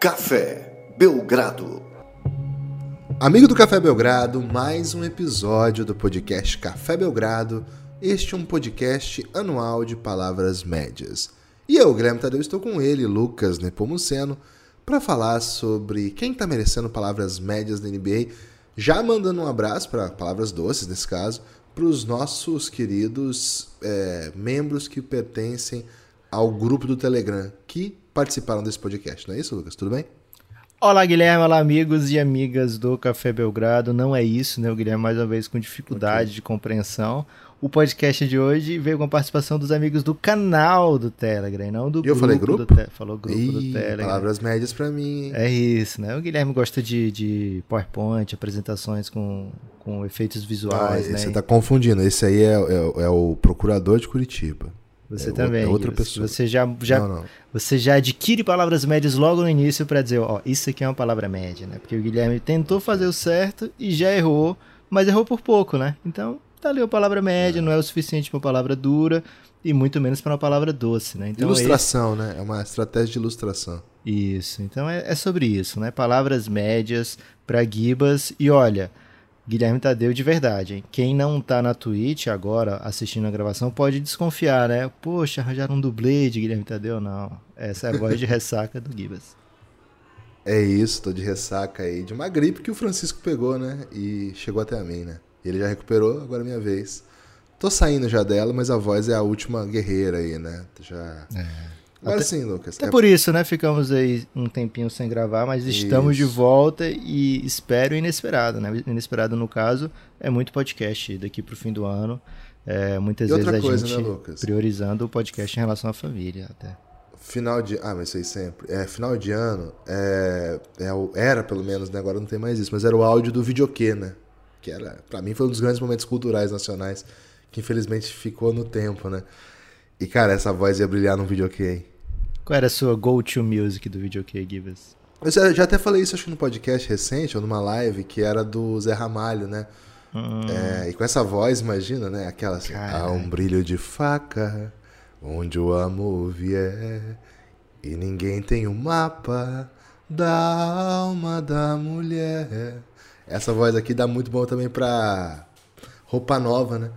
Café Belgrado. Amigo do Café Belgrado, mais um episódio do podcast Café Belgrado. Este é um podcast anual de palavras médias. E eu, Guilherme Tadeu, estou com ele, Lucas Nepomuceno, para falar sobre quem está merecendo palavras médias da NBA. Já mandando um abraço para palavras doces, nesse caso, para os nossos queridos é, membros que pertencem ao grupo do Telegram, que participaram desse podcast. Não é isso, Lucas? Tudo bem? Olá, Guilherme. Olá, amigos e amigas do Café Belgrado. Não é isso, né? O Guilherme, mais uma vez, com dificuldade okay. de compreensão. O podcast de hoje veio com a participação dos amigos do canal do Telegram, não do e grupo. Eu falei grupo? Do te... Falou grupo Ih, do Telegram. Palavras médias para mim. É isso, né? O Guilherme gosta de, de PowerPoint, apresentações com, com efeitos visuais, ah, né? Você tá confundindo. Esse aí é, é, é o procurador de Curitiba. Você é também. É outra pessoa. Você já, já, não, não. você já adquire palavras médias logo no início para dizer, ó, isso aqui é uma palavra média, né? Porque o Guilherme tentou fazer o certo e já errou, mas errou por pouco, né? Então, tá ali a palavra média, é. não é o suficiente para uma palavra dura e muito menos para uma palavra doce, né? Então, ilustração, esse... né? É uma estratégia de ilustração. Isso. Então é, é sobre isso, né? Palavras médias para gibas e olha, Guilherme Tadeu de verdade, hein? Quem não tá na Twitch agora assistindo a gravação pode desconfiar, né? Poxa, arranjaram um dublê de Guilherme Tadeu? Não. Essa é a voz de ressaca do Gibas. É isso, tô de ressaca aí. De uma gripe que o Francisco pegou, né? E chegou até a mim, né? Ele já recuperou, agora é minha vez. Tô saindo já dela, mas a voz é a última guerreira aí, né? Já. É. Mas até, sim, Lucas. Até é... por isso, né? Ficamos aí um tempinho sem gravar, mas estamos isso. de volta e espero inesperado, né? Inesperado, no caso, é muito podcast daqui pro fim do ano. É, muitas e vezes a coisa, gente né, priorizando o podcast em relação à família até. Final de. Ah, mas aí sempre. É, final de ano é, é o, era, pelo menos, né? Agora não tem mais isso, mas era o áudio do videokê, né? Que era, pra mim, foi um dos grandes momentos culturais nacionais que infelizmente ficou no tempo, né? E, cara, essa voz ia brilhar no videokê, hein? Qual era a sua go-to music do videokê, Givas? Eu já até falei isso, acho que no podcast recente, ou numa live, que era do Zé Ramalho, né? Hum. É, e com essa voz, imagina, né? Aquela assim, há um brilho de faca, onde o amor vier, e ninguém tem o um mapa da alma da mulher. Essa voz aqui dá muito bom também pra roupa nova, né?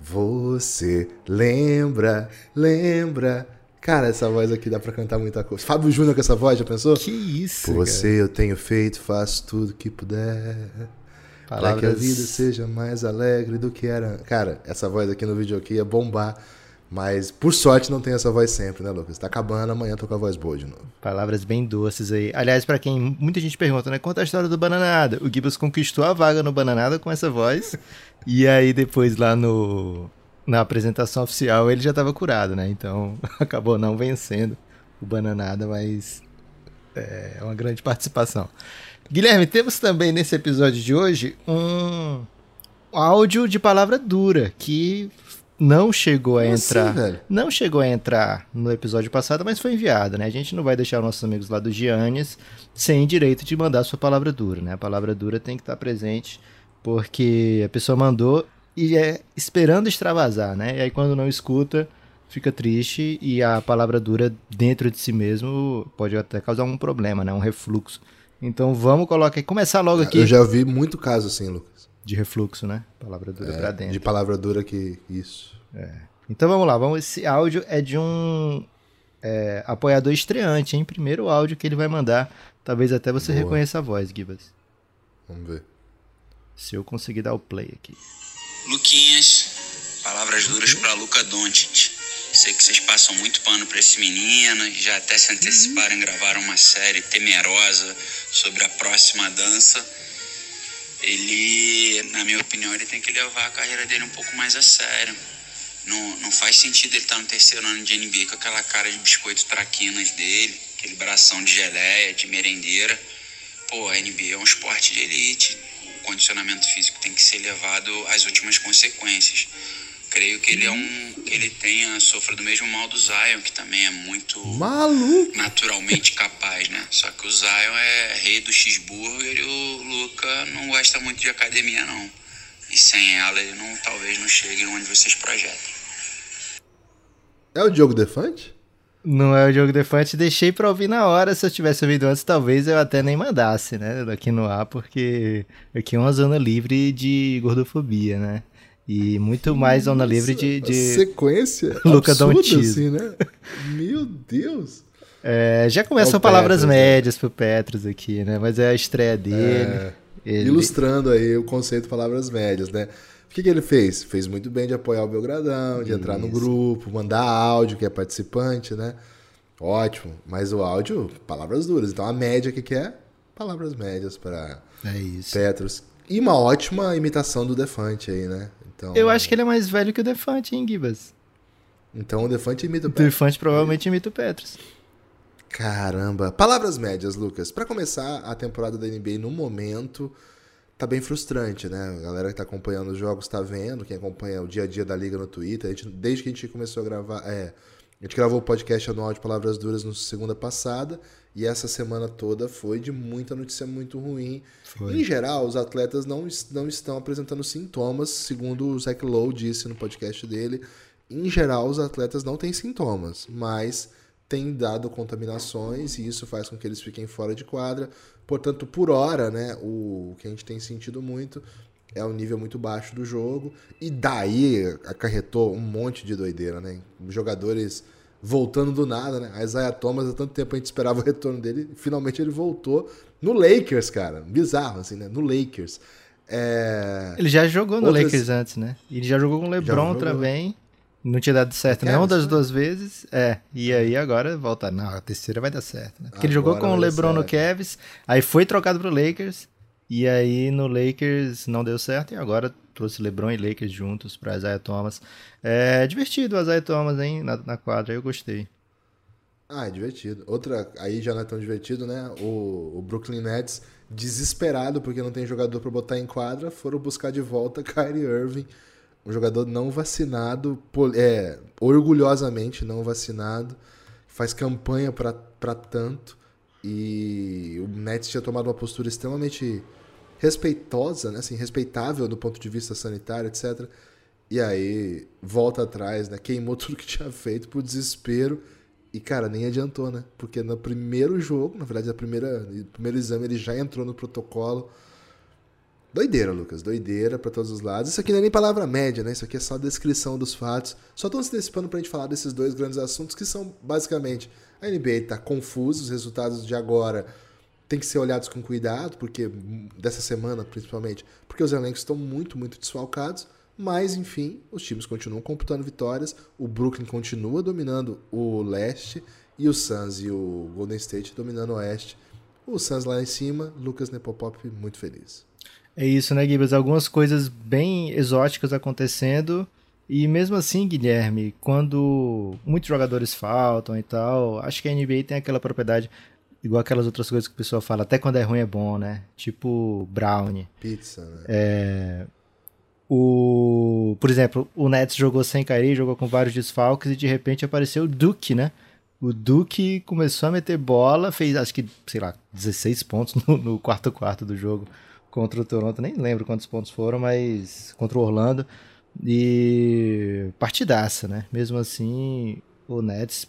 Você lembra, lembra. Cara, essa voz aqui dá pra cantar muita coisa. Fábio Júnior com essa voz, já pensou? Que isso, Por você cara. eu tenho feito, faço tudo que puder. Palavras... Pra que a vida seja mais alegre do que era. Cara, essa voz aqui no vídeo aqui ia bombar. Mas, por sorte, não tem essa voz sempre, né, Lucas? Tá acabando, amanhã tô com a voz boa de novo. Palavras bem doces aí. Aliás, para quem muita gente pergunta, né? Conta a história do Bananada. O Gibbs conquistou a vaga no Bananada com essa voz. e aí, depois, lá no na apresentação oficial, ele já tava curado, né? Então, acabou não vencendo o Bananada, mas é uma grande participação. Guilherme, temos também nesse episódio de hoje um áudio de palavra dura que não chegou a entrar. Assim, não chegou a entrar no episódio passado, mas foi enviado, né? A gente não vai deixar nossos amigos lá do Giannis sem direito de mandar sua palavra dura, né? A palavra dura tem que estar presente porque a pessoa mandou e é esperando extravasar, né? E aí quando não escuta, fica triste e a palavra dura dentro de si mesmo pode até causar um problema, né? Um refluxo. Então vamos colocar começar logo aqui. Eu já vi muito caso assim, Lucas. De refluxo, né? Palavra dura é, pra dentro. De palavra dura que. Isso. É. Então vamos lá, vamos. Esse áudio é de um é, apoiador estreante, hein? Primeiro áudio que ele vai mandar. Talvez até você Boa. reconheça a voz, Gibas. Vamos ver. Se eu conseguir dar o play aqui. Luquinhas, palavras duras para Luca Doncic. Sei que vocês passam muito pano para esse menino, já até se anteciparam em gravar uma série temerosa sobre a próxima dança ele, na minha opinião, ele tem que levar a carreira dele um pouco mais a sério. Não, não faz sentido ele estar no terceiro ano de NBA com aquela cara de biscoito traquinas dele, aquele bração de geleia, de merendeira. Pô, a NBA é um esporte de elite. O condicionamento físico tem que ser levado às últimas consequências. Creio que ele é um. que ele tenha, sofra do mesmo mal do Zion, que também é muito Maluco. naturalmente capaz, né? Só que o Zion é rei do cheeseburger e o Luca não gosta muito de academia, não. E sem ela ele não, talvez não chegue onde vocês projetam. É o Diogo Defante? Não é o jogo Defante, deixei pra ouvir na hora. Se eu tivesse ouvido antes, talvez eu até nem mandasse, né? Aqui no ar, porque aqui é uma zona livre de gordofobia, né? E muito mais zona livre de. de... Sequência? Luca absurda, assim, né? Meu Deus! É, já começam é palavras Petros, né? médias né? pro Petros aqui, né? Mas é a estreia dele. É, ele... Ilustrando aí o conceito de palavras médias, né? O que, que ele fez? Fez muito bem de apoiar o Belgradão, de Isso. entrar no grupo, mandar áudio, que é participante, né? Ótimo. Mas o áudio, palavras duras. Então a média que, que é? Palavras médias para é Petros. E uma ótima imitação do Defante aí, né? Então, Eu acho que ele é mais velho que o Defante, hein, Gibas? Então o Defante imita o Petros. O Defante provavelmente imita o Petros. Caramba. Palavras médias, Lucas. Para começar a temporada da NBA no momento, tá bem frustrante, né? A galera que tá acompanhando os jogos tá vendo, quem acompanha o dia a dia da liga no Twitter. Gente, desde que a gente começou a gravar. É, a gente gravou o podcast anual de Palavras Duras na segunda passada. E essa semana toda foi de muita notícia muito ruim. Foi. Em geral, os atletas não, não estão apresentando sintomas, segundo o Zach Lowe disse no podcast dele. Em geral, os atletas não têm sintomas, mas têm dado contaminações e isso faz com que eles fiquem fora de quadra. Portanto, por hora, né, o que a gente tem sentido muito é o nível muito baixo do jogo. E daí acarretou um monte de doideira, né? Jogadores voltando do nada, né? A Isaiah Thomas, há tanto tempo a gente esperava o retorno dele, finalmente ele voltou no Lakers, cara. Bizarro, assim, né? No Lakers. É... Ele já jogou no Outras... Lakers antes, né? Ele já jogou com o LeBron também. Não tinha dado certo nenhuma das duas vezes. É, e aí agora volta. Não, a terceira vai dar certo, né? Porque agora ele jogou com o LeBron no Cavs, aí foi trocado pro Lakers, e aí no Lakers não deu certo, e agora trouxe LeBron e Lakers juntos pra Isaiah Thomas. É divertido o Isaiah Thomas, hein, na, na quadra, eu gostei. Ah, é divertido. Outra, aí já não é tão divertido, né? O, o Brooklyn Nets, desesperado porque não tem jogador para botar em quadra, foram buscar de volta Kyrie Irving um jogador não vacinado, é, orgulhosamente não vacinado, faz campanha para tanto. E o Nets tinha tomado uma postura extremamente respeitosa, né? assim, respeitável do ponto de vista sanitário, etc. E aí volta atrás, né? queimou tudo que tinha feito por desespero. E, cara, nem adiantou, né? Porque no primeiro jogo, na verdade, no primeiro exame, ele já entrou no protocolo Doideira, Lucas, doideira para todos os lados. Isso aqui não é nem palavra média, né? Isso aqui é só descrição dos fatos. Só estão antecipando pra gente falar desses dois grandes assuntos que são basicamente a NBA tá confusa, os resultados de agora têm que ser olhados com cuidado, porque dessa semana principalmente, porque os elencos estão muito, muito desfalcados. Mas, enfim, os times continuam computando vitórias. O Brooklyn continua dominando o leste e o Suns e o Golden State dominando o oeste. O Suns lá em cima, Lucas Nepopop muito feliz. É isso, né, Gibbs? Algumas coisas bem exóticas acontecendo. E mesmo assim, Guilherme, quando muitos jogadores faltam e tal, acho que a NBA tem aquela propriedade, igual aquelas outras coisas que o pessoal fala, até quando é ruim é bom, né? Tipo brownie. Pizza, né? É... O... Por exemplo, o Nets jogou sem Kyrie, jogou com vários desfalques e de repente apareceu o Duke, né? O Duke começou a meter bola, fez acho que, sei lá, 16 pontos no, no quarto quarto do jogo contra o Toronto, nem lembro quantos pontos foram, mas contra o Orlando. E partidaça, né? Mesmo assim, o Nets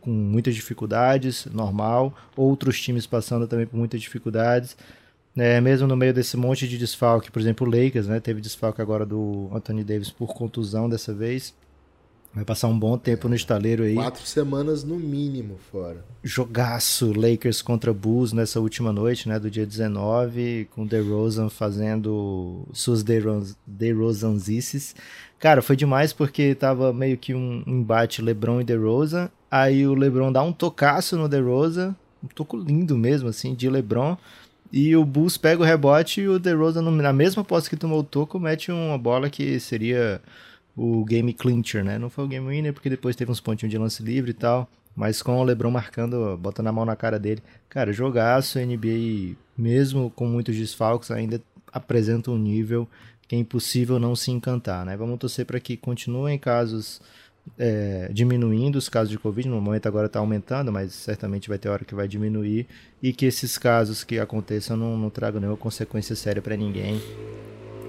com muitas dificuldades, normal. Outros times passando também por muitas dificuldades. É, mesmo no meio desse monte de desfalque, por exemplo, o Lakers, né? Teve desfalque agora do Anthony Davis por contusão dessa vez. Vai passar um bom tempo no estaleiro aí. Quatro semanas no mínimo fora. Jogaço Lakers contra Bulls nessa última noite, né, do dia 19, com DeRozan fazendo suas DeRozanzices. Cara, foi demais porque tava meio que um embate LeBron e DeRozan. Aí o LeBron dá um tocaço no DeRozan, um toco lindo mesmo, assim, de LeBron. E o Bulls pega o rebote e o DeRozan, na mesma posse que tomou o toco, mete uma bola que seria o game clincher, né? Não foi o game winner porque depois teve uns pontinhos de lance livre e tal, mas com o LeBron marcando, botando a mão na cara dele. Cara, jogaço, NBA, mesmo com muitos desfalques, ainda apresenta um nível que é impossível não se encantar, né? Vamos torcer para que continuem casos é, diminuindo os casos de Covid. No momento agora está aumentando, mas certamente vai ter hora que vai diminuir. E que esses casos que aconteçam não, não tragam nenhuma consequência séria para ninguém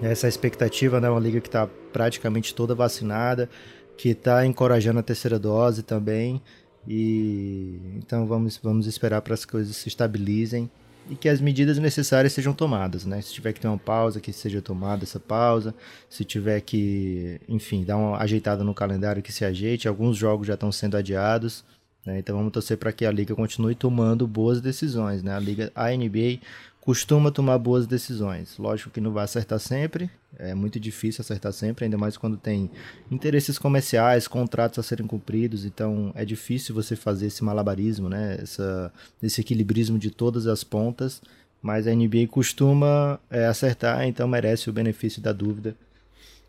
essa expectativa, né? Uma liga que está praticamente toda vacinada, que está encorajando a terceira dose também. E então vamos, vamos esperar para as coisas se estabilizem e que as medidas necessárias sejam tomadas, né? Se tiver que ter uma pausa, que seja tomada essa pausa. Se tiver que, enfim, dar uma ajeitada no calendário, que se ajeite. Alguns jogos já estão sendo adiados. Né? Então vamos torcer para que a liga continue tomando boas decisões, né? A liga, a NBA costuma tomar boas decisões. Lógico que não vai acertar sempre, é muito difícil acertar sempre, ainda mais quando tem interesses comerciais, contratos a serem cumpridos, então é difícil você fazer esse malabarismo, né? Essa, esse equilibrismo de todas as pontas, mas a NBA costuma é, acertar, então merece o benefício da dúvida.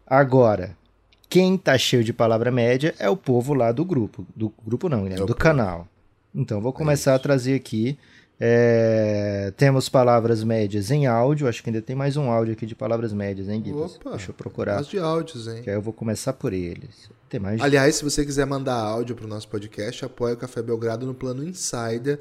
Agora, quem tá cheio de palavra média é o povo lá do grupo, do grupo não, né? É do canal. Então vou começar é a trazer aqui é, temos palavras médias em áudio. Acho que ainda tem mais um áudio aqui de palavras médias, hein, Gui? Opa, Deixa eu procurar. De áudios, hein? Que aí eu vou começar por eles. Tem mais. Aliás, se você quiser mandar áudio para o nosso podcast, apoia o Café Belgrado no plano Insider,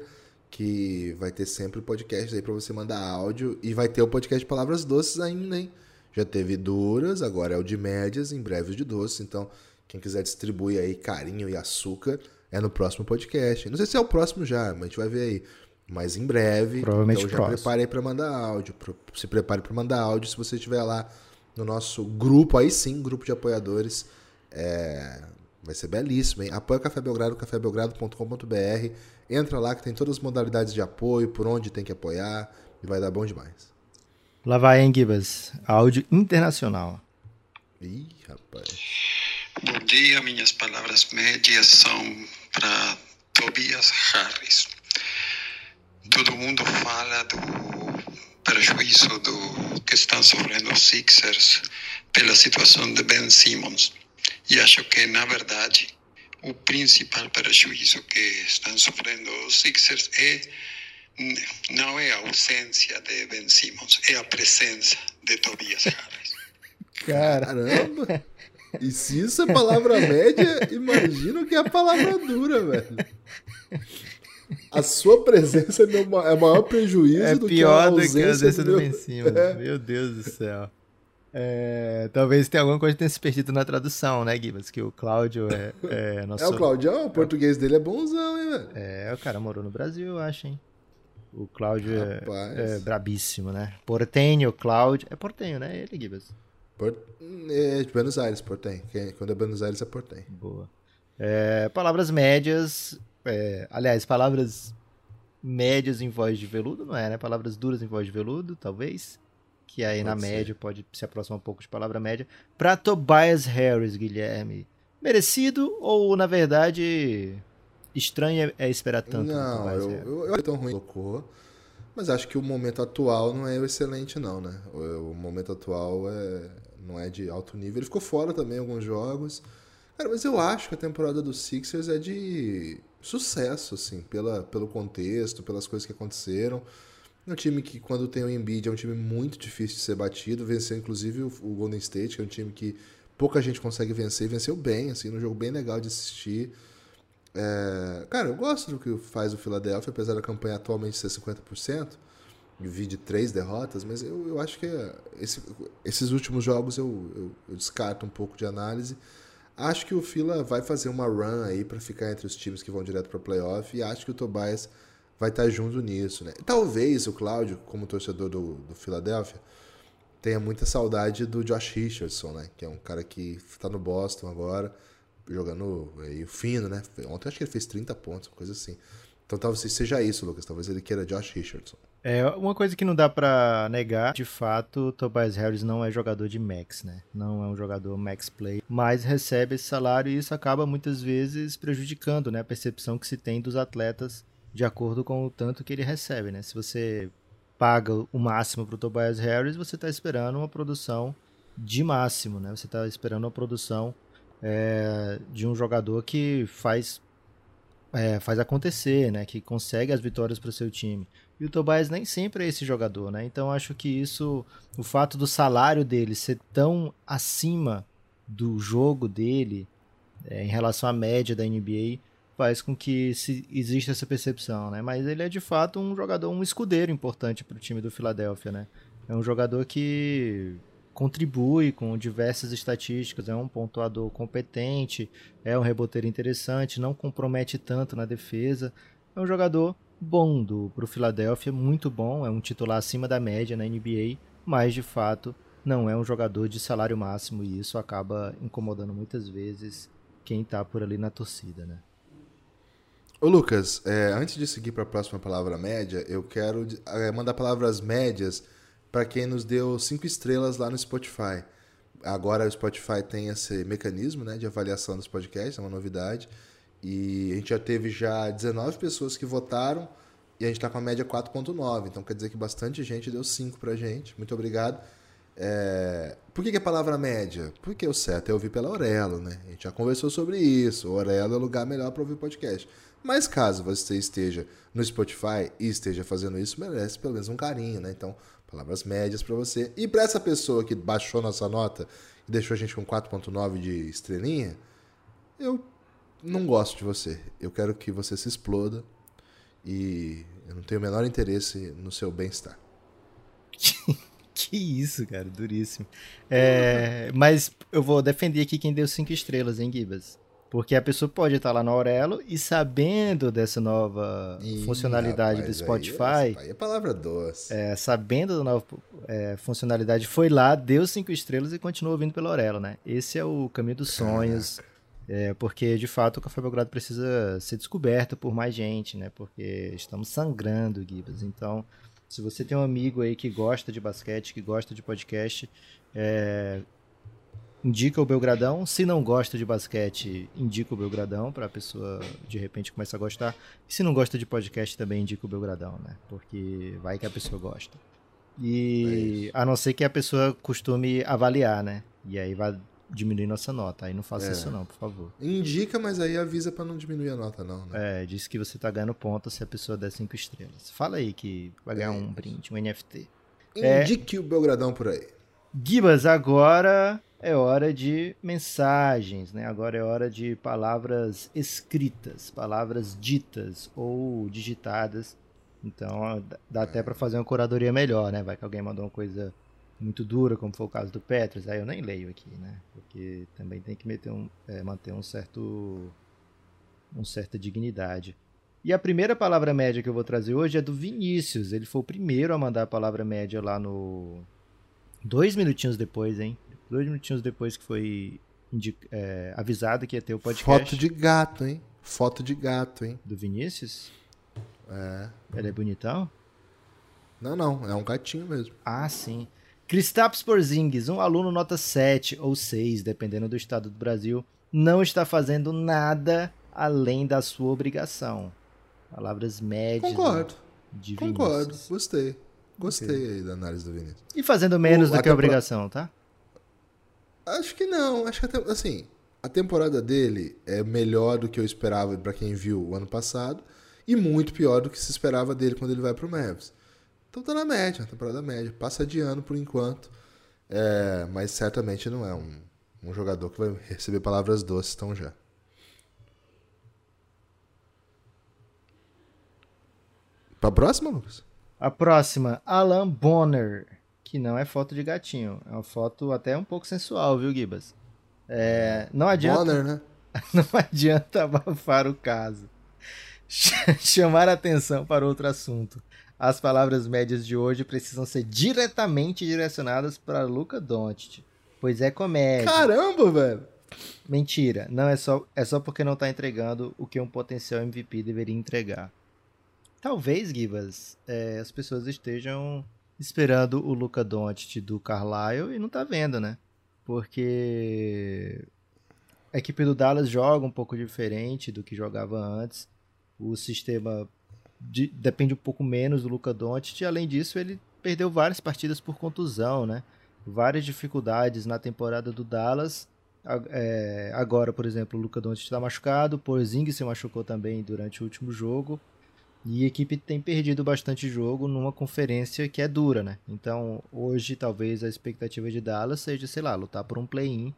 que vai ter sempre o podcast aí para você mandar áudio. E vai ter o podcast de palavras doces ainda, hein? Já teve duras, agora é o de médias, em breve o de doces. Então, quem quiser distribuir aí carinho e açúcar, é no próximo podcast. Não sei se é o próximo já, mas a gente vai ver aí mas em breve. Provavelmente então já próximo. preparei para mandar áudio. Se prepare para mandar áudio se você estiver lá no nosso grupo, aí sim, grupo de apoiadores. É, vai ser belíssimo, hein? Apoia o Café Belgrado, cafébelgrado.com.br. Entra lá que tem todas as modalidades de apoio, por onde tem que apoiar, e vai dar bom demais. Lá vai, hein, Gibas? Áudio internacional. Ih, rapaz. Bom dia, minhas palavras médias são para Tobias Harris todo mundo fala do prejuízo do que estão sofrendo os Sixers pela situação de Ben Simmons. E acho que, na verdade, o principal prejuízo que estão sofrendo os Sixers é não é a ausência de Ben Simmons, é a presença de Tobias Harris. Caramba! E se isso é palavra média, imagina o que é a palavra dura, velho. A sua presença é o maior prejuízo é do pior que a do que a ausência do meu... Ben Simmons. É. Meu Deus do céu. É, talvez tenha alguma coisa que tenha se perdido na tradução, né, Gibas? Que o Cláudio é, é nosso... É o Claudião? O português dele é bonzão, hein, velho? É, o cara morou no Brasil, eu acho, hein? O Cláudio é, é, brabíssimo, né? Portenho, Cláudio... É Portenho, né? Ele, Gibas? Port... É de Buenos Aires, Portenho. Quando é Buenos Aires, é Portenho. Boa. É, palavras médias... É, aliás, palavras médias em voz de veludo, não é, né? Palavras duras em voz de veludo, talvez. Que aí pode na ser. média pode se aproximar um pouco de palavra média. Pra Tobias Harris, Guilherme. Merecido ou, na verdade, estranho é esperar tanto? Não, eu, eu, eu, tão ruim colocou. Mas acho que o momento atual não é o excelente, não, né? O, o momento atual é, não é de alto nível. Ele ficou fora também em alguns jogos. Cara, mas eu acho que a temporada dos Sixers é de sucesso, assim, pela, pelo contexto, pelas coisas que aconteceram. É um time que, quando tem o Embiid, é um time muito difícil de ser batido. Venceu, inclusive, o, Golden State, que é um time que pouca gente consegue vencer. Venceu bem, assim, num jogo bem legal de assistir. É... Cara, eu gosto do que faz o Philadelphia, apesar da campanha atualmente ser 50%. Vi de três derrotas, mas eu, eu acho que esse, esses últimos jogos eu, eu, eu descarto um pouco de análise. Acho que o Fila vai fazer uma run aí para ficar entre os times que vão direto para playoff e acho que o Tobias vai estar tá junto nisso, né? Talvez o Cláudio, como torcedor do, do Philadelphia, tenha muita saudade do Josh Richardson, né? Que é um cara que está no Boston agora, jogando aí, fino, né? Ontem acho que ele fez 30 pontos, coisa assim. Então talvez seja isso, Lucas. Talvez ele queira Josh Richardson. É, uma coisa que não dá para negar, de fato, Tobias Harris não é jogador de max, né? Não é um jogador max play, mas recebe esse salário e isso acaba muitas vezes prejudicando, né, a percepção que se tem dos atletas de acordo com o tanto que ele recebe, né? Se você paga o máximo para Tobias Harris, você está esperando uma produção de máximo, né? Você está esperando uma produção é, de um jogador que faz é, faz acontecer, né? Que consegue as vitórias para o seu time. E o Tobias nem sempre é esse jogador, né? Então acho que isso, o fato do salário dele ser tão acima do jogo dele é, em relação à média da NBA faz com que se, exista essa percepção, né? Mas ele é de fato um jogador, um escudeiro importante para o time do Philadelphia, né? É um jogador que contribui com diversas estatísticas, é um pontuador competente, é um reboteiro interessante, não compromete tanto na defesa. É um jogador bom do pro Philadelphia, muito bom, é um titular acima da média na NBA, mas de fato não é um jogador de salário máximo e isso acaba incomodando muitas vezes quem tá por ali na torcida, né? Ô Lucas, é, antes de seguir para a próxima palavra média, eu quero é, mandar palavras médias para quem nos deu cinco estrelas lá no Spotify. Agora o Spotify tem esse mecanismo né, de avaliação dos podcasts, é uma novidade. E a gente já teve já 19 pessoas que votaram e a gente está com a média 4.9. Então quer dizer que bastante gente deu 5 pra gente. Muito obrigado. É... Por que, que a palavra média? Porque o certo é ouvir pela Orelo, né? A gente já conversou sobre isso. O Orelo é o lugar melhor para ouvir podcast. Mas caso você esteja no Spotify e esteja fazendo isso, merece pelo menos um carinho, né? Então, palavras médias para você. E para essa pessoa que baixou nossa nota e deixou a gente com 4.9 de estrelinha, eu não gosto de você. Eu quero que você se exploda e eu não tenho o menor interesse no seu bem-estar. que isso, cara, duríssimo. É, mas eu vou defender aqui quem deu cinco estrelas, hein, Gibas? Porque a pessoa pode estar lá no Aurelo e sabendo dessa nova Ih, funcionalidade rapaz, do Spotify. Aí, aí é palavra doce. É, sabendo da nova é, funcionalidade, foi lá, deu cinco estrelas e continuou ouvindo pelo Aurelo, né? Esse é o caminho dos sonhos. É, porque de fato o Café Belgrado precisa ser descoberto por mais gente, né? Porque estamos sangrando, Gibas. Então, se você tem um amigo aí que gosta de basquete, que gosta de podcast, é, indica o Belgradão. Se não gosta de basquete, indica o Belgradão para a pessoa de repente começar a gostar. E se não gosta de podcast, também indica o Belgradão, né? Porque vai que a pessoa gosta. E é a não ser que a pessoa costume avaliar, né? E aí vai diminuir nossa nota. Aí não faça é. isso não, por favor. Indica, mas aí avisa para não diminuir a nota não, né? É, diz que você tá ganhando ponto se a pessoa der cinco estrelas. Fala aí que vai ganhar é. um brinde, um NFT. Indique é... o Belgradão por aí. Gibas, agora é hora de mensagens, né? Agora é hora de palavras escritas, palavras ditas ou digitadas. Então dá até para fazer uma curadoria melhor, né? Vai que alguém mandou uma coisa muito dura, como foi o caso do Petros, aí eu nem leio aqui, né? Porque também tem que meter um, é, manter um certo, uma certa dignidade. E a primeira palavra média que eu vou trazer hoje é do Vinícius. Ele foi o primeiro a mandar a palavra média lá no. Dois minutinhos depois, hein? dois minutinhos depois que foi é, avisado que ia ter o podcast. Foto de gato, hein? Foto de gato, hein? Do Vinícius? É. Ele é bonitão? Não, não. É um gatinho mesmo. Ah, sim. Kristaps Porzingis, um aluno nota 7 ou 6, dependendo do estado do Brasil, não está fazendo nada além da sua obrigação. Palavras médias. Concordo. Concordo. Gostei. Gostei okay. aí da análise do Vinícius. E fazendo menos o, do que a obrigação, tá? Acho que não. Acho que até, assim, a temporada dele é melhor do que eu esperava para quem viu o ano passado e muito pior do que se esperava dele quando ele vai pro Mavs. Então tá na média, temporada média. Passa de ano por enquanto, é, mas certamente não é um, um jogador que vai receber palavras doces tão já. Pra próxima, Lucas? A próxima, Alan Bonner que não é foto de gatinho. É uma foto até um pouco sensual, viu, Gibas? É, não adianta. Bonner, né? Não adianta abafar o caso. Chamar atenção para outro assunto. As palavras médias de hoje precisam ser diretamente direcionadas para Luca Doncic, pois é comédia. Caramba, velho. Mentira, não é só é só porque não está entregando o que um potencial MVP deveria entregar. Talvez, Gibas, é, as pessoas estejam esperando o Luca Doncic do Carlisle e não tá vendo, né? Porque a equipe do Dallas joga um pouco diferente do que jogava antes. O sistema de, depende um pouco menos do Luca Doncic além disso ele perdeu várias partidas por contusão, né? Várias dificuldades na temporada do Dallas. É, agora, por exemplo, o Luca Doncic está machucado, o Porzingis se machucou também durante o último jogo. E a equipe tem perdido bastante jogo numa conferência que é dura, né? Então, hoje, talvez a expectativa de Dallas seja, sei lá, lutar por um play-in.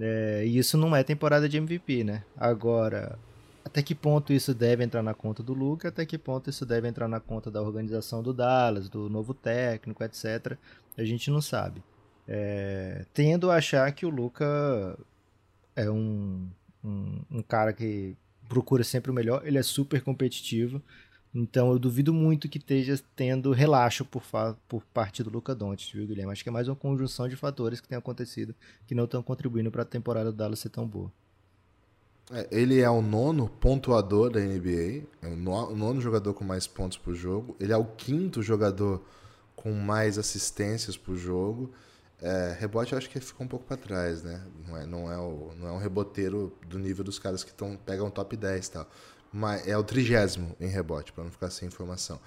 É, e isso não é temporada de MVP, né? Agora, até que ponto isso deve entrar na conta do Luca, até que ponto isso deve entrar na conta da organização do Dallas, do novo técnico, etc. A gente não sabe. É, tendo a achar que o Luca é um, um, um cara que procura sempre o melhor, ele é super competitivo. Então eu duvido muito que esteja tendo relaxo por, por parte do Luca Doncic, viu, Guilherme? Acho que é mais uma conjunção de fatores que tem acontecido que não estão contribuindo para a temporada do Dallas ser tão boa. É, ele é o nono pontuador da NBA, é o nono jogador com mais pontos por jogo. Ele é o quinto jogador com mais assistências por jogo. É, rebote eu acho que ficou um pouco para trás, né? Não é, não, é o, não é um reboteiro do nível dos caras que tão, pegam top 10 e tal. Mas é o trigésimo em rebote, para não ficar sem informação.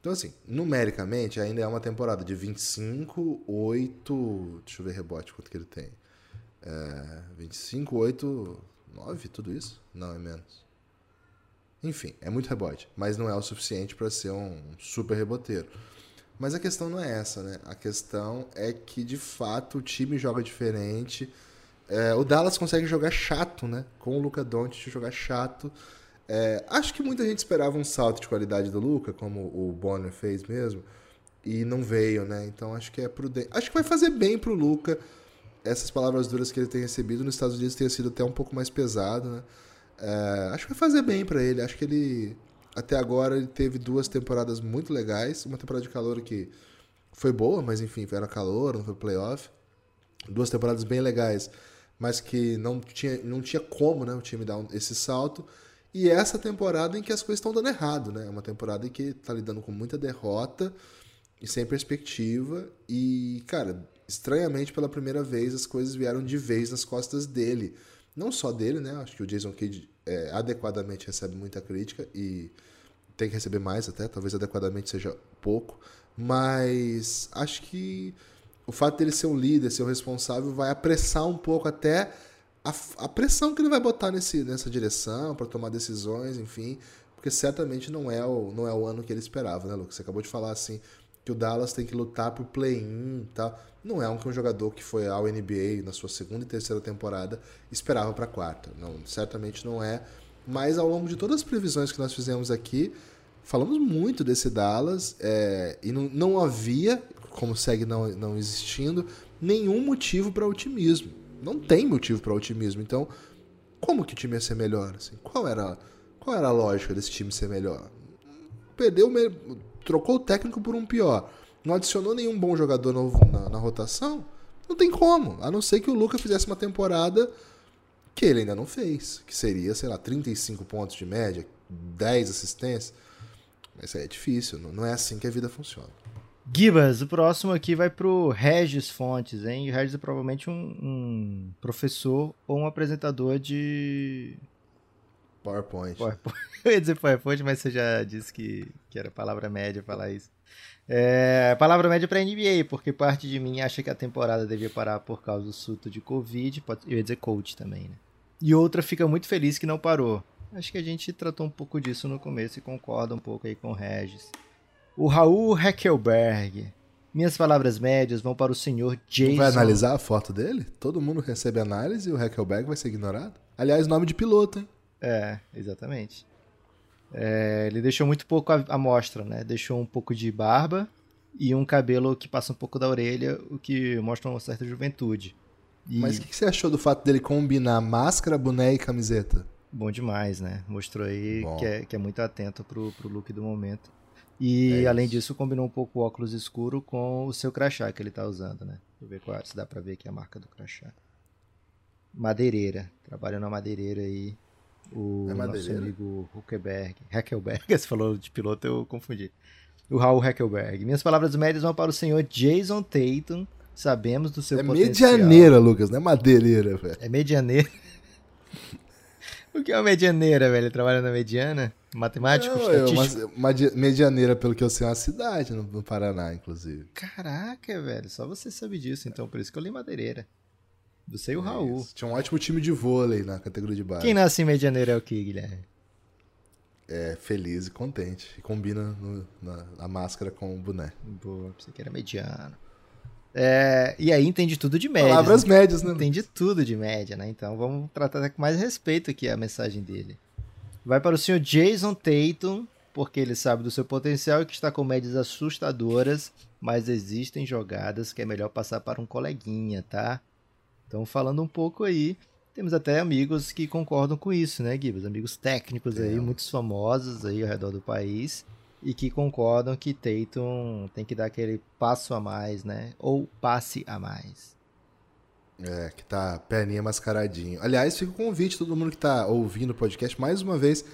Então, assim, numericamente ainda é uma temporada de 25, 8. Deixa eu ver rebote, quanto que ele tem. É, 25, 8, 9, tudo isso? Não, é menos. Enfim, é muito rebote, mas não é o suficiente para ser um super reboteiro. Mas a questão não é essa, né? A questão é que, de fato, o time joga diferente. É, o Dallas consegue jogar chato, né? Com o Luca Doncic jogar chato. É, acho que muita gente esperava um salto de qualidade do Luca, como o Bonner fez mesmo, e não veio, né? Então acho que é prudente. Acho que vai fazer bem pro Luca essas palavras duras que ele tem recebido nos Estados Unidos tenha sido até um pouco mais pesado, né? É, acho que vai fazer bem para ele. Acho que ele até agora ele teve duas temporadas muito legais, uma temporada de calor que foi boa, mas enfim, era calor, não foi playoff. Duas temporadas bem legais, mas que não tinha, não tinha como, né, o time dar esse salto. E essa temporada em que as coisas estão dando errado, né? É uma temporada em que está lidando com muita derrota e sem perspectiva. E, cara, estranhamente, pela primeira vez, as coisas vieram de vez nas costas dele. Não só dele, né? Acho que o Jason Kidd é, adequadamente recebe muita crítica e tem que receber mais até, talvez adequadamente seja pouco. Mas acho que o fato dele ser o líder, ser o responsável, vai apressar um pouco até a, a pressão que ele vai botar nesse, nessa direção para tomar decisões, enfim, porque certamente não é o, não é o ano que ele esperava, né, Lucas? Você acabou de falar assim que o Dallas tem que lutar por play-in tal. Não é um que um jogador que foi ao NBA na sua segunda e terceira temporada esperava para a quarta. Não, certamente não é. Mas ao longo de todas as previsões que nós fizemos aqui, falamos muito desse Dallas é, e não, não havia, como segue não, não existindo, nenhum motivo para otimismo não tem motivo para otimismo. Então, como que o time ia ser melhor? Assim? Qual, era, qual era a lógica desse time ser melhor? Perdeu, trocou o técnico por um pior. Não adicionou nenhum bom jogador novo na, na rotação? Não tem como. A não ser que o Luca fizesse uma temporada que ele ainda não fez. Que seria, sei lá, 35 pontos de média, 10 assistências. Mas isso aí é difícil. Não é assim que a vida funciona. Gibas, o próximo aqui vai pro Regis Fontes, hein? O Regis é provavelmente um, um professor ou um apresentador de. PowerPoint. PowerPoint. Eu ia dizer PowerPoint, mas você já disse que, que era palavra média falar isso. É, palavra média para NBA, porque parte de mim acha que a temporada devia parar por causa do surto de Covid. Pode, eu ia dizer coach também, né? E outra fica muito feliz que não parou. Acho que a gente tratou um pouco disso no começo e concorda um pouco aí com o Regis. O Raul Heckelberg. Minhas palavras médias vão para o senhor Jason. Vai analisar a foto dele? Todo mundo recebe análise e o Heckelberg vai ser ignorado? Aliás, nome de piloto, hein? É, exatamente. É, ele deixou muito pouco a amostra, né? Deixou um pouco de barba e um cabelo que passa um pouco da orelha, o que mostra uma certa juventude. E... Mas o que, que, você achou do fato dele combinar máscara, boné e camiseta? Bom demais, né? Mostrou aí que é, que é, muito atento pro, pro look do momento. E é além disso, combinou um pouco o óculos escuro com o seu crachá que ele está usando, né? Deixa eu ver qual, se dá para ver aqui a marca do crachá. Madeireira. Trabalha na madeireira aí. O é nosso amigo Huckelberg. Heckelberg. Você falou de piloto, eu confundi. O Raul Heckelberg. Minhas palavras médias vão para o senhor Jason Tatum. Sabemos do seu é potencial. É medianeira, Lucas, não é madeireira, velho. É medianeira. o que é uma medianeira, velho? Trabalha na mediana? Matemático? Não, eu, uma, Medianeira, pelo que eu sei, é uma cidade no, no, Paraná, inclusive. Caraca, velho. Só você sabe disso, então. Por isso que eu li Madeireira. Você e o Raul. Isso. Tinha um ótimo time de vôlei na categoria de base. Quem nasce em Medianeira é o que, Guilherme? É feliz e contente. E combina no, na, a máscara com o boné. Boa, você que era mediano. É, e aí entende tudo de média. Palavras né? médias, né? Entende tudo de média, né? Então vamos tratar com mais respeito aqui a mensagem dele. Vai para o senhor Jason Tatum, porque ele sabe do seu potencial e que está com médias assustadoras, mas existem jogadas que é melhor passar para um coleguinha, tá? Então, falando um pouco aí, temos até amigos que concordam com isso, né, Gibbs? Amigos técnicos aí, é. muitos famosos aí ao redor do país, e que concordam que Tatum tem que dar aquele passo a mais, né? Ou passe a mais. É, que tá perninha mascaradinho. Aliás, fica o convite, todo mundo que tá ouvindo o podcast, mais uma vez,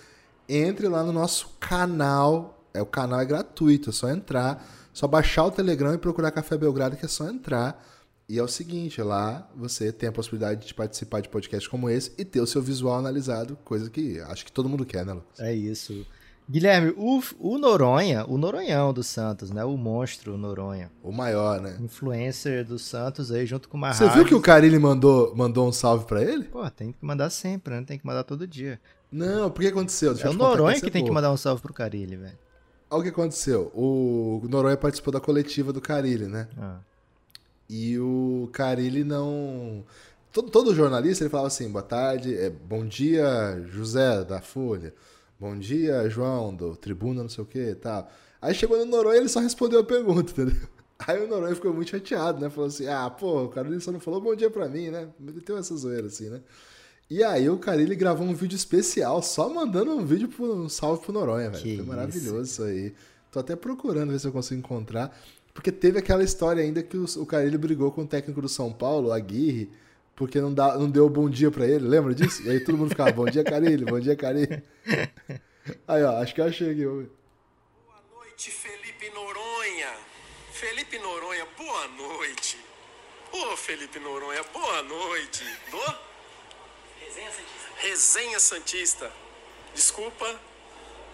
entre lá no nosso canal. É, o canal é gratuito, é só entrar só baixar o Telegram e procurar Café Belgrado, que é só entrar. E é o seguinte, lá você tem a possibilidade de participar de podcasts como esse e ter o seu visual analisado, coisa que acho que todo mundo quer, né, Lucas? É isso. Guilherme, o, o Noronha, o Noronhão do Santos, né? O monstro Noronha. O maior, né? Influencer do Santos aí, junto com o Marra. Você viu que o Carilli mandou, mandou um salve para ele? Pô, tem que mandar sempre, né? Tem que mandar todo dia. Não, por que aconteceu? Deixa é o Noronha que tem que mandar um salve pro Carilli, velho. Olha o que aconteceu. O Noronha participou da coletiva do Carilli, né? Ah. E o Carilli não. Todo, todo, jornalista ele falava assim: boa tarde, é, bom dia, José da Folha. Bom dia, João, do Tribuna, não sei o que e tal. Aí chegou no Noronha ele só respondeu a pergunta, entendeu? Aí o Noronha ficou muito chateado, né? Falou assim: ah, pô, o Carilli só não falou bom dia pra mim, né? Meteu essa zoeira assim, né? E aí o Carilli gravou um vídeo especial, só mandando um vídeo pro, um salve pro Noronha, velho. Foi maravilhoso isso. isso aí. Tô até procurando ver se eu consigo encontrar. Porque teve aquela história ainda que o, o Carilli brigou com o técnico do São Paulo, Aguirre, porque não, dá, não deu bom dia para ele, lembra disso? E aí todo mundo ficava, bom dia, Carilli, bom dia, Carilli. Aí, ó, acho que eu achei aqui. Boa noite, Felipe Noronha. Felipe Noronha, boa noite. Ô, Felipe Noronha, boa noite. Do? Resenha Santista. Resenha Santista. Desculpa,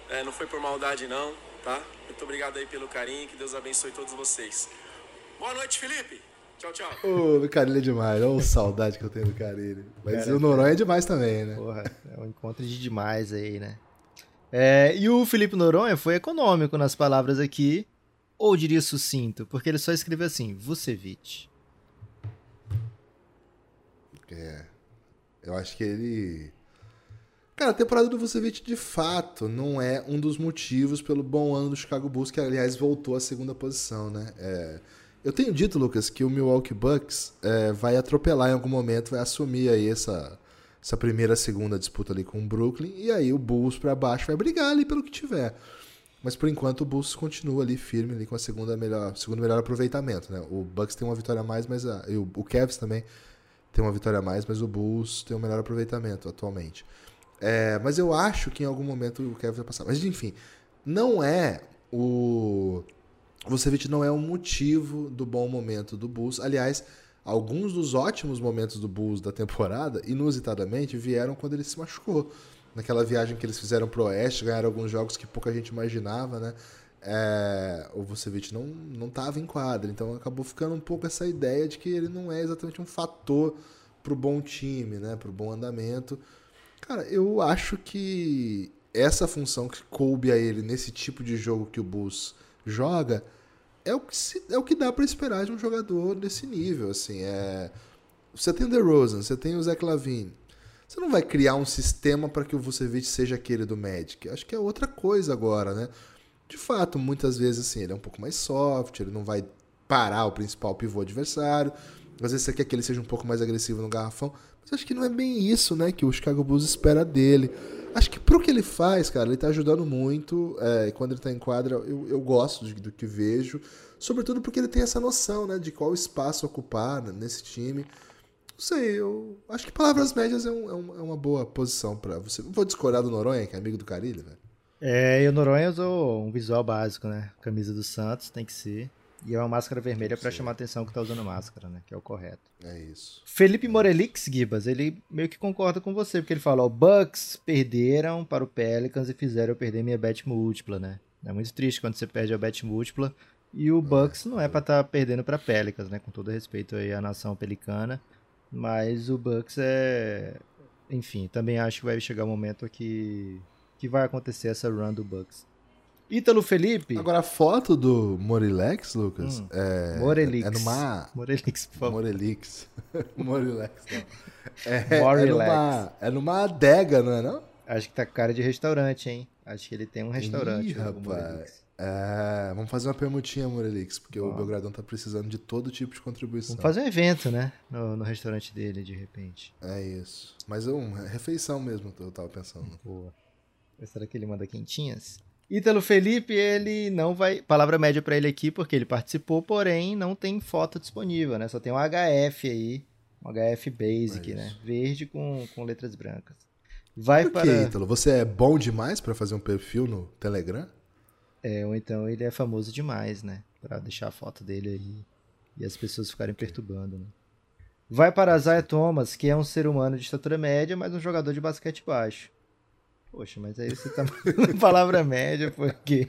é, não foi por maldade não, tá? Muito obrigado aí pelo carinho, que Deus abençoe todos vocês. Boa noite, Felipe. Tchau, tchau. Ô, o Carilho é demais. Olha a saudade que eu tenho do Carilho. Mas Cara, o Noronha é demais também, né? Porra, é um encontro de demais aí, né? É, e o Felipe Noronha foi econômico nas palavras aqui, ou diria sucinto, porque ele só escreveu assim, Vucevic. É. Eu acho que ele. Cara, a temporada do Vucevic de fato não é um dos motivos pelo bom ano do Chicago Bulls, que aliás voltou à segunda posição, né? É... Eu tenho dito, Lucas, que o Milwaukee Bucks é, vai atropelar em algum momento, vai assumir aí essa, essa primeira, segunda disputa ali com o Brooklyn, e aí o Bulls para baixo vai brigar ali pelo que tiver. Mas por enquanto o Bulls continua ali firme ali com a segunda melhor, segundo melhor aproveitamento, né? O Bucks tem uma vitória a mais, mas a, o, o Cavs também tem uma vitória a mais, mas o Bulls tem o um melhor aproveitamento atualmente. É, mas eu acho que em algum momento o Kevin vai passar. Mas enfim, não é o. Vucevic não é o motivo do bom momento do Bulls. Aliás, alguns dos ótimos momentos do Bulls da temporada, inusitadamente, vieram quando ele se machucou. Naquela viagem que eles fizeram pro Oeste, ganharam alguns jogos que pouca gente imaginava, né? é, o Vucevic não não estava em quadra, então acabou ficando um pouco essa ideia de que ele não é exatamente um fator para o bom time, né, para o bom andamento. Cara, eu acho que essa função que coube a ele nesse tipo de jogo que o Bulls joga é o que, se, é o que dá para esperar de um jogador desse nível, assim, é você tem o DeRozan, você tem o Zach Lavine. Você não vai criar um sistema para que o Vucevic seja aquele do Magic. Acho que é outra coisa agora, né? de fato, muitas vezes assim, ele é um pouco mais soft, ele não vai parar o principal pivô adversário. Às vezes você quer que ele seja um pouco mais agressivo no garrafão. Mas acho que não é bem isso, né, que o Chicago Bulls espera dele. Acho que pro que ele faz, cara, ele tá ajudando muito. É, quando ele tá em quadra, eu, eu gosto de, do que vejo. Sobretudo porque ele tem essa noção, né, de qual espaço ocupar nesse time. Não sei, eu acho que palavras médias é, um, é, um, é uma boa posição para você. Não vou discordar do Noronha, que é amigo do Carilho, velho. É, e o Noronha usou um visual básico, né? Camisa do Santos, tem que ser. E é uma máscara vermelha para chamar a atenção que tá usando máscara, né? Que é o correto. É isso. Felipe Morelix, Gibas, ele meio que concorda com você, porque ele falou: Bucks perderam para o Pelicans e fizeram eu perder minha bet múltipla, né? É muito triste quando você perde a bet múltipla. E o Bucks não é para estar tá perdendo para Pelicans, né? Com todo respeito aí à nação pelicana. Mas o Bucks é. Enfim, também acho que vai chegar um momento que que vai acontecer essa run do Bucks. Ítalo Felipe. Agora a foto do Morilex, Lucas, hum. é, Morelix. é numa Morelix, por favor. Morelix. Morilex, não. É, é, numa, é numa adega, não é não? Acho que tá com cara de restaurante, hein? Acho que ele tem um restaurante. Ih, rapaz. É, vamos fazer uma permutinha, Morelix, porque o Belgradão tá precisando de todo tipo de contribuição. Vamos fazer um evento, né? No, no restaurante dele, de repente. É isso. Mas é uma refeição mesmo, eu tava pensando. Boa. Será que ele manda quentinhas? Ítalo Felipe, ele não vai. Palavra média para ele aqui, porque ele participou, porém não tem foto disponível, né? Só tem um HF aí. Um HF Basic, É né? Verde com, com letras brancas. Vai Por para. que, Ítalo? Você é bom demais pra fazer um perfil no Telegram? É, ou então ele é famoso demais, né? Pra deixar a foto dele aí e as pessoas ficarem perturbando, né? Vai para Zaya Thomas, que é um ser humano de estatura média, mas um jogador de basquete baixo. Poxa, mas aí você tá mandando palavra média porque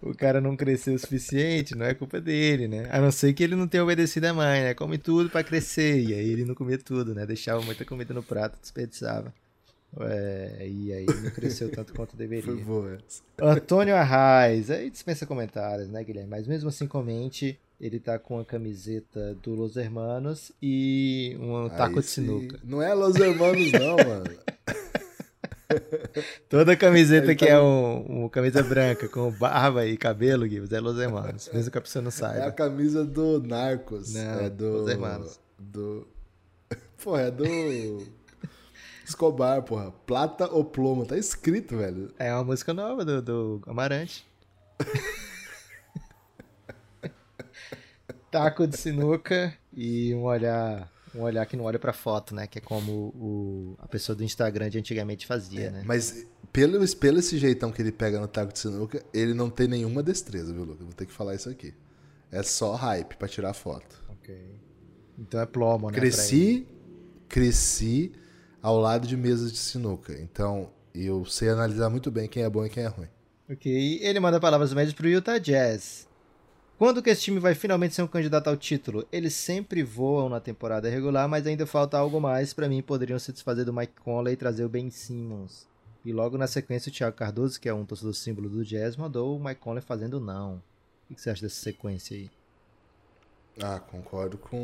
o cara não cresceu o suficiente, não é culpa dele, né? A não ser que ele não tenha obedecido a mãe, né? Come tudo pra crescer, e aí ele não comia tudo, né? Deixava muita comida no prato, desperdiçava. É, e aí não cresceu tanto quanto deveria. Foi boa. Antônio Arraes, aí dispensa comentários, né, Guilherme? Mas mesmo assim, comente. Ele tá com a camiseta do Los Hermanos e um taco Aí de sinuca. Não é Los Hermanos, não, mano. Toda camiseta que tá- é um, um camisa branca com barba e cabelo, Guilherme, é Los Hermanos. Mesmo que a pessoa não É a saiba. camisa do Narcos. Não, é do. Los Hermanos. Do. Pô, é do. Escobar, porra. Plata ou plomo. Tá escrito, velho. É uma música nova do, do Amarante. Taco de sinuca e um olhar, um olhar que não olha pra foto, né? Que é como o, a pessoa do Instagram de antigamente fazia, né? Mas pelo, pelo esse jeitão que ele pega no taco de sinuca, ele não tem nenhuma destreza, viu, Lucas? Vou ter que falar isso aqui. É só hype pra tirar foto. Ok. Então é plomo, né? Cresci, cresci ao lado de mesas de sinuca. Então, eu sei analisar muito bem quem é bom e quem é ruim. Ok. Ele manda palavras médias pro Utah Jazz. Quando que esse time vai finalmente ser um candidato ao título? Eles sempre voam na temporada regular, mas ainda falta algo mais. Pra mim, poderiam se desfazer do Mike Conley e trazer o Ben Simmons. E logo na sequência, o Thiago Cardoso, que é um torcedor símbolo do Jazz, mandou o Mike Conley fazendo não. O que você acha dessa sequência aí? Ah, concordo com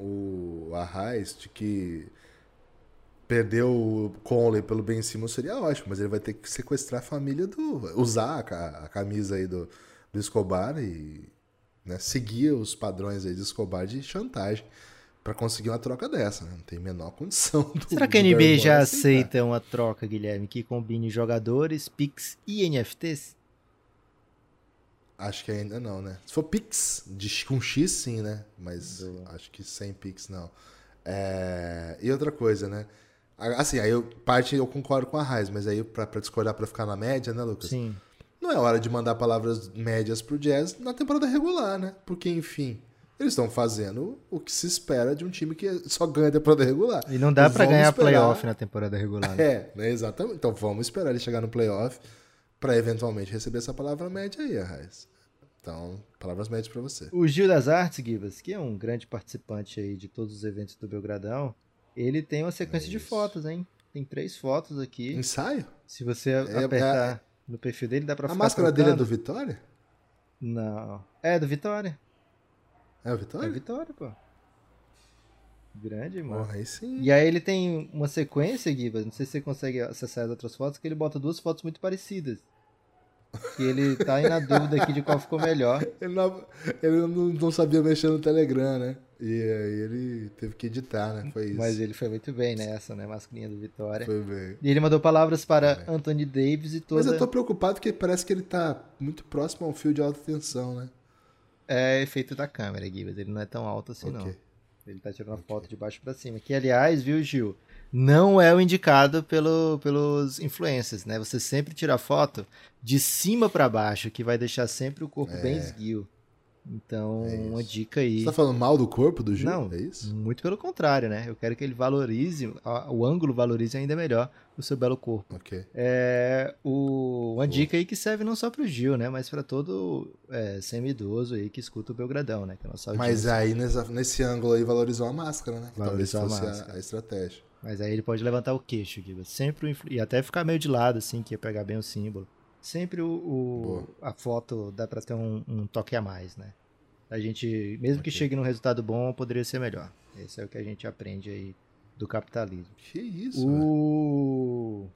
o Arraes de que perder o Conley pelo Ben Simmons seria ótimo, mas ele vai ter que sequestrar a família do. usar a camisa aí do, do Escobar e né, seguir os padrões aí de Escobar de chantagem pra conseguir uma troca dessa. Né? Não tem a menor condição do. Será que a NBA já aceitar. aceita uma troca, Guilherme, que combine jogadores, picks e NFTs? Acho que ainda não, né? Se for Pix, de, com X sim, né? Mas acho que sem Pix não. É, E outra coisa, né? Assim, aí eu, parte eu concordo com a Raiz, mas aí pra discordar pra ficar na média, né, Lucas? Sim. Não é hora de mandar palavras médias pro Jazz na temporada regular, né? Porque, enfim, eles estão fazendo o que se espera de um time que só ganha a temporada regular. E não dá Então vamos ganhar esperar- playoff na temporada regular. né? É, né, exatamente. Então vamos esperar ele chegar no playoff pra eventualmente receber essa palavra média aí, Raiz. Então, palavras médias pra você. O Gil das Artes, Gibas, que é um grande participante aí de todos os eventos do Belgradão, ele tem uma sequência de isso. fotos, hein? Tem três fotos aqui. Ensaio? Se você É- apertar no perfil dele, dá pra A máscara dele é do. Vitória? Não. É do Vitória. É o É Vitória? Vitória, pô. Grande, mano. Porra, aí sim. E aí ele tem uma sequência, Gibas, não sei se você consegue acessar as outras fotos, que ele bota duas fotos muito parecidas. Que ele tá aí na dúvida aqui de qual ficou melhor. Ele, não, ele não, sabia mexer no Telegram, né? E aí ele teve que editar, né? Foi isso. Mas ele foi muito bem nessa, né? Mascarinha do Vitória. Foi bem. E ele mandou palavras para Anthony Davis e toda... Mas eu tô preocupado porque parece que ele tá muito próximo a um fio de alta tensão, né? É efeito da câmera, Gibas. Ele não é tão alto assim, Ok. não. Ele tá tirando a foto de baixo pra cima. Que, aliás, viu, Gil? Não é o indicado pelo, pelos influencers, né? Você sempre tira foto de cima pra baixo, que vai deixar sempre o corpo bem esguio. Então, É uma dica aí. Você tá falando mal do corpo do Gil? Não, É isso? muito pelo contrário, né? Eu quero que ele valorize, o ângulo valorize ainda melhor o seu belo corpo. Ok. É o, uma dica aí que serve não só pro Gil, né? Mas pra todo é, semi-idoso aí que escuta o Belgradão, né? Que é Mas aí nessa- nesse ângulo aí valorizou a máscara, né? Talvez Valorizou a fosse a, máscara. a estratégia. Mas aí ele pode levantar o queixo, Giba. Sempre o influ- E até ficar meio de lado, assim, que ia pegar bem o símbolo. Sempre o, o- a foto dá pra ter um, um toque a mais, né? A gente, mesmo que chegue num resultado bom, poderia ser melhor. Esse é o que a gente aprende aí do capitalismo. Que isso. O...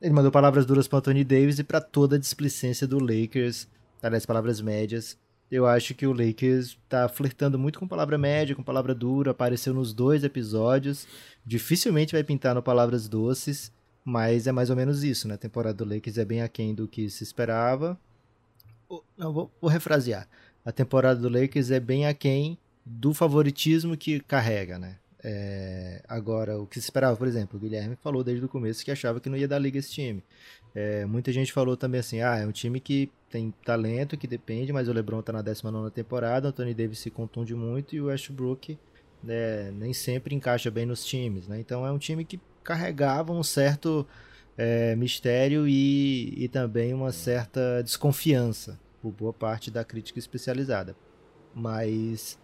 Ele mandou palavras duras para Anthony Davis e para toda a displicência do Lakers aliás, palavras médias. Eu acho que o Lakers tá flertando muito com palavra média, com palavra dura, apareceu nos dois episódios. Dificilmente vai pintar no palavras doces, mas é mais ou menos isso, né? A temporada do Lakers é bem aquém do que se esperava. Não, vou, vou refrasear. A temporada do Lakers é bem aquém do favoritismo que carrega, né? É, agora, o que se esperava, por exemplo, o Guilherme falou desde o começo que achava que não ia dar liga esse time. É, muita gente falou também assim: ah, é um time que tem talento, que depende, mas o LeBron está na 19 temporada, o Anthony Davis se contunde muito e o Westbrook né, nem sempre encaixa bem nos times. Né? Então é um time que carregava um certo é, mistério e, e também uma certa desconfiança por boa parte da crítica especializada. Mas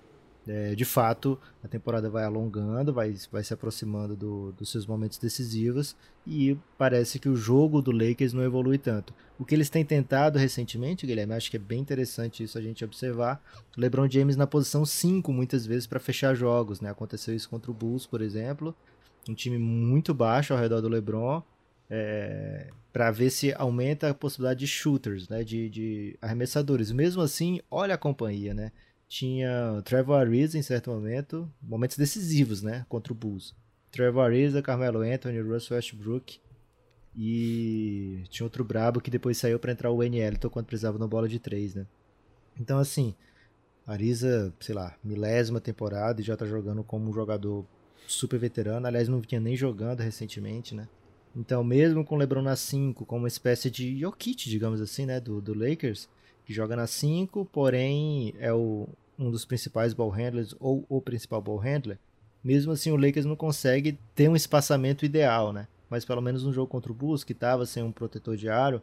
é, de fato, a temporada vai alongando, vai, vai se aproximando do, dos seus momentos decisivos e parece que o jogo do Lakers não evolui tanto. O que eles têm tentado recentemente, Guilherme, acho que é bem interessante isso a gente observar. LeBron James na posição 5 muitas vezes para fechar jogos, né? Aconteceu isso contra o Bulls, por exemplo, um time muito baixo ao redor do LeBron, é, para ver se aumenta a possibilidade de shooters, né? De, de arremessadores. Mesmo assim, olha a companhia, né? Tinha Trevor Ariza em certo momento, momentos decisivos, né, contra o Bulls. Trevor Ariza, Carmelo Anthony, Russell Westbrook e tinha outro brabo que depois saiu para entrar o NL, então quando precisava na bola de três, né. Então assim, Ariza, sei lá, milésima temporada e já tá jogando como um jogador super veterano, aliás não vinha nem jogando recentemente, né. Então mesmo com o LeBron na 5, como uma espécie de Jokic, digamos assim, né, do, do Lakers, que joga na 5, porém é o, um dos principais ball handlers ou o principal ball handler. Mesmo assim, o Lakers não consegue ter um espaçamento ideal, né? Mas pelo menos no jogo contra o Bulls, que estava sem um protetor de aro,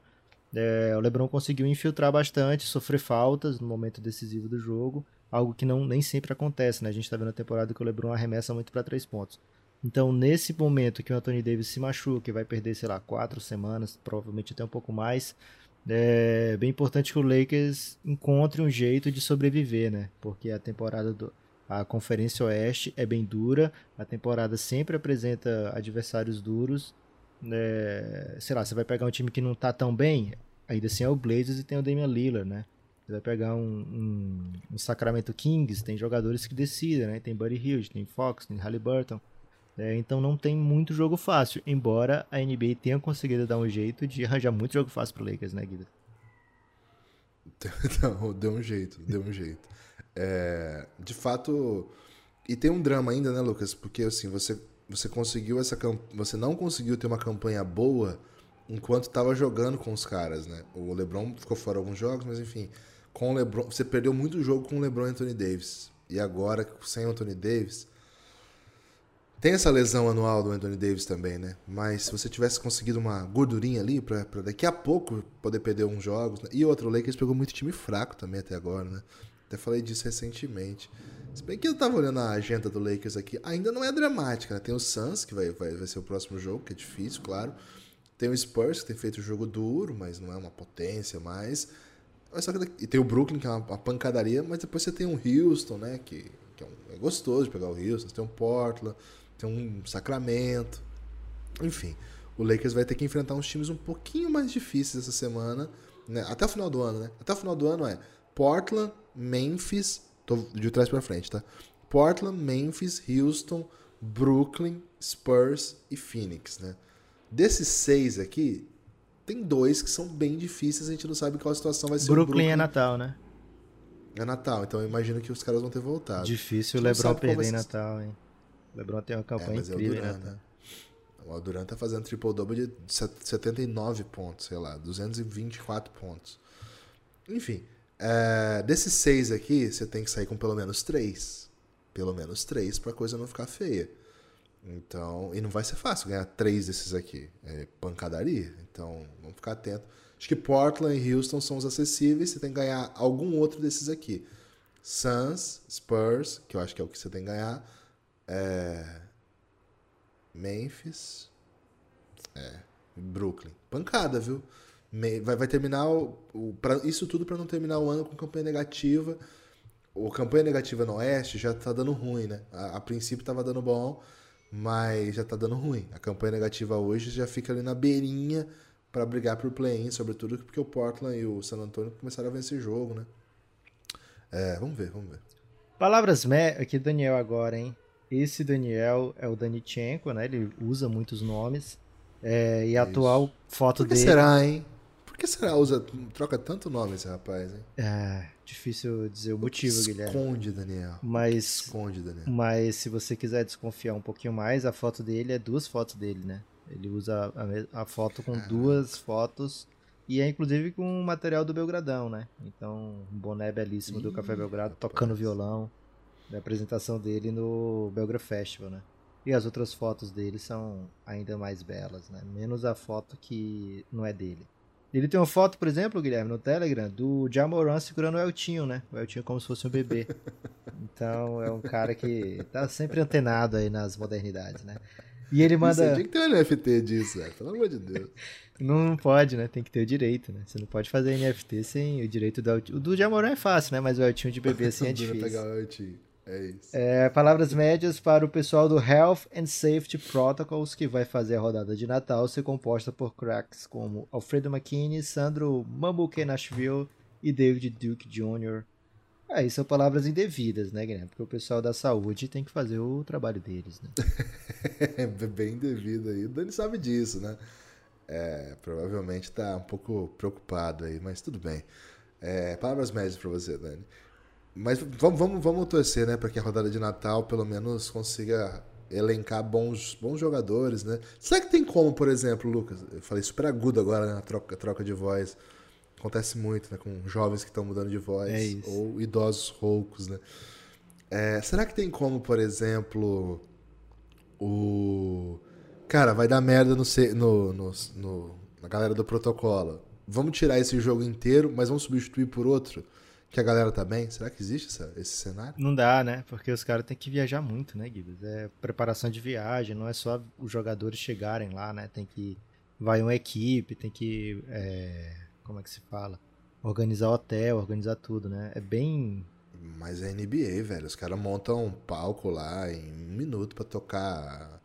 é, o LeBron conseguiu infiltrar bastante, sofrer faltas no momento decisivo do jogo, algo que não nem sempre acontece, né? A gente está vendo a temporada que o LeBron arremessa muito para três pontos. Então, nesse momento que o Anthony Davis se machuca, que vai perder, sei lá, quatro semanas, provavelmente até um pouco mais, é bem importante que o Lakers encontre um jeito de sobreviver, né? Porque a temporada do a Conferência Oeste é bem dura, a temporada sempre apresenta adversários duros. É, sei lá, você vai pegar um time que não tá tão bem, ainda assim é o Blazers e tem o Damian Lillard, né? Você vai pegar um, um, um Sacramento Kings, tem jogadores que decidem, né? Tem Buddy Hield, tem Fox, tem Halliburton. É, então não tem muito jogo fácil, embora a NBA tenha conseguido dar um jeito de arranjar muito jogo fácil pro Lakers, né, Guido? Não, deu um jeito, deu um jeito. É, de fato, e tem um drama ainda, né, Lucas? Porque assim, você, você conseguiu essa você não conseguiu ter uma campanha boa enquanto estava jogando com os caras, né? O LeBron ficou fora alguns jogos, mas enfim, com o LeBron, você perdeu muito jogo com o LeBron e Anthony Davis. E agora sem Anthony Davis, tem essa lesão anual do Anthony Davis também, né? Mas se você tivesse conseguido uma gordurinha ali pra, pra daqui a pouco poder perder uns jogos. Né? E outro, o Lakers pegou muito time fraco também até agora, né? Até falei disso recentemente. Se bem que eu tava olhando a agenda do Lakers aqui, ainda não é dramática, né? Tem o Suns, que vai, vai, vai ser o próximo jogo, que é difícil, claro. Tem o Spurs, que tem feito um jogo duro, mas não é uma potência mais. Só que, e tem o Brooklyn, que é uma, uma pancadaria, mas depois você tem um Houston, né? Que, que é, um, é gostoso de pegar o Houston. Você tem um Portland tem um Sacramento. Enfim, o Lakers vai ter que enfrentar uns times um pouquinho mais difíceis essa semana, né? Até o final do ano, né? Até o final do ano é Portland, Memphis, tô de trás para frente, tá? Portland, Memphis, Houston, Brooklyn, Spurs e Phoenix, né? Desses seis aqui, tem dois que são bem difíceis, a gente não sabe qual a situação vai ser. Brooklyn, Brooklyn. é Natal, né? É Natal, então eu imagino que os caras vão ter voltado. Difícil o LeBron perder em Natal, hein? LeBron tem uma campanha é, incrível, é o Duran, né? né? O Duran tá fazendo triple-double de 79 pontos, sei lá, 224 pontos. Enfim, é, desses seis aqui, você tem que sair com pelo menos três. Pelo menos três pra coisa não ficar feia. Então, e não vai ser fácil ganhar três desses aqui. É pancadaria. Então, vamos ficar atento. Acho que Portland e Houston são os acessíveis. Você tem que ganhar algum outro desses aqui. Suns, Spurs, que eu acho que é o que você tem que ganhar. É... Memphis. É. Brooklyn. Pancada, viu? Vai, vai terminar o, o pra, isso tudo para não terminar o ano com campanha negativa. O campanha negativa no Oeste já tá dando ruim, né? A, a princípio tava dando bom, mas já tá dando ruim. A campanha negativa hoje já fica ali na beirinha para brigar por play-in, sobretudo porque o Portland e o San Antonio começaram a vencer jogo, né? É, vamos ver, vamos ver. Palavras me... aqui Daniel agora, hein? Esse Daniel é o Danichenko, né? Ele usa muitos nomes. É, e a atual foto Por que dele. será, hein? Por que será usa troca tanto nome esse rapaz, hein? É, difícil dizer o motivo, Guilherme. Esconde, Daniel. Mas, Esconde, Daniel. mas se você quiser desconfiar um pouquinho mais, a foto dele é duas fotos dele, né? Ele usa a, a foto com duas fotos e é inclusive com o material do Belgradão, né? Então, um boné belíssimo do Café Belgrado, tocando violão, da apresentação dele no Belgra Festival, né? E as outras fotos dele são ainda mais belas, né? Menos a foto que não é dele. Ele tem uma foto, por exemplo, Guilherme, no Telegram, do Jamoran segurando o Eltinho, né? O Eltinho como se fosse um bebê. Então é um cara que tá sempre antenado aí nas modernidades, né? E ele manda. tinha que ter um NFT disso, velho. Pelo amor de Deus. Não pode, né? Tem que ter o direito, né? Você não pode fazer NFT sem o direito do Eltinho. O do Jamoran é fácil, né? Mas o Eltinho de bebê assim é difícil. pegar o Eltinho. É isso. É, palavras médias para o pessoal do Health and Safety Protocols, que vai fazer a rodada de Natal ser composta por cracks como Alfredo McKinney, Sandro Mambuke Nashville e David Duke Jr. Aí são palavras indevidas, né, Guilherme? Porque o pessoal da saúde tem que fazer o trabalho deles, né? É bem devido aí. O Dani sabe disso, né? É, provavelmente tá um pouco preocupado aí, mas tudo bem. É, palavras médias pra você, Dani. Mas vamos, vamos, vamos torcer, né? Pra que a rodada de Natal pelo menos consiga elencar bons, bons jogadores, né? Será que tem como, por exemplo, Lucas? Eu falei super agudo agora, né? Na troca, troca de voz. Acontece muito, né? Com jovens que estão mudando de voz. É. Ou idosos roucos, né? É, será que tem como, por exemplo, o. Cara, vai dar merda no, no, no, no- na galera do protocolo. Vamos tirar esse jogo inteiro, mas vamos substituir por outro. Que a galera tá bem? Será que existe essa- esse cenário? Não dá, né? Porque os caras têm que viajar muito, né, Gibbs? É preparação de viagem, não é só os jogadores chegarem lá, né? Tem que. Vai uma equipe, tem que. é, Como é que se fala? Organizar hotel, organizar tudo, né? É bem. Mas é NBA, velho. Os caras montam um palco lá em um minuto pra tocar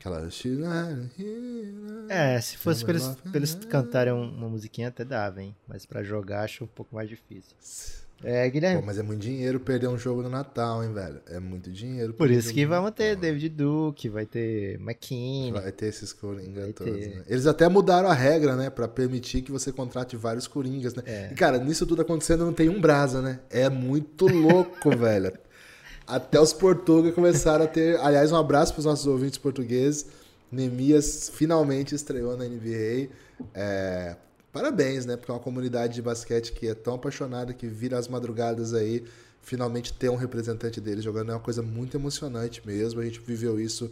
aquela. É, se fosse pra eles, pra eles cantarem um- uma musiquinha até dava, hein? Mas pra jogar acho um pouco mais difícil. É, Pô, Guilherme, mas é muito dinheiro perder um jogo no Natal, hein, velho? É muito dinheiro. por isso que vamos ter. David Duke, vai ter McKinney. Vai ter esses coringa Vai todos, né? Eles até mudaram a regra, né? Pra permitir que você contrate vários coringas, né? É. E, cara, nisso tudo acontecendo não tem um brasa, né? É muito louco, velho. Até os portugueses começaram a ter... Aliás, um abraço pros nossos ouvintes portugueses. Nemias finalmente estreou na NBA. É, Parabéns, né? Porque é uma comunidade de basquete que é tão apaixonada que vira as madrugadas aí. Finalmente ter um representante deles jogando é uma coisa muito emocionante mesmo. A gente viveu isso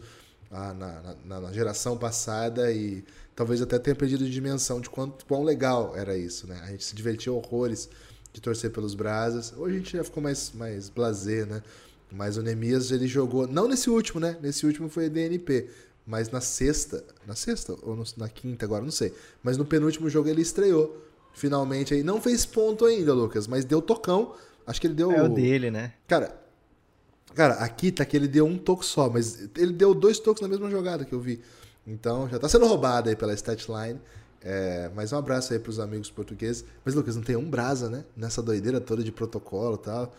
ah, na, na- na geração passada e talvez até tenha perdido de dimensão de quanto, quão legal era isso, né? A gente se divertiu horrores de torcer pelos Brasas. Hoje a gente já ficou mais, mais blazer, né? Mas o Nemias, ele jogou, não nesse último, né? Nesse último foi DNP, mas na sexta, na sexta ou no- na quinta agora, não sei. Mas no penúltimo jogo ele estreou. Finalmente aí, não fez ponto ainda, Lucas, mas deu tocão. Acho que ele deu É o dele, né? Cara, cara, aqui tá que ele deu um toque só, mas ele deu dois toques na mesma jogada que eu vi. Então já tá sendo roubado aí pela statline. É, mas um abraço aí pros amigos portugueses. Mas, Lucas, não tem um brasa, né? Nessa doideira toda de protocolo e tal.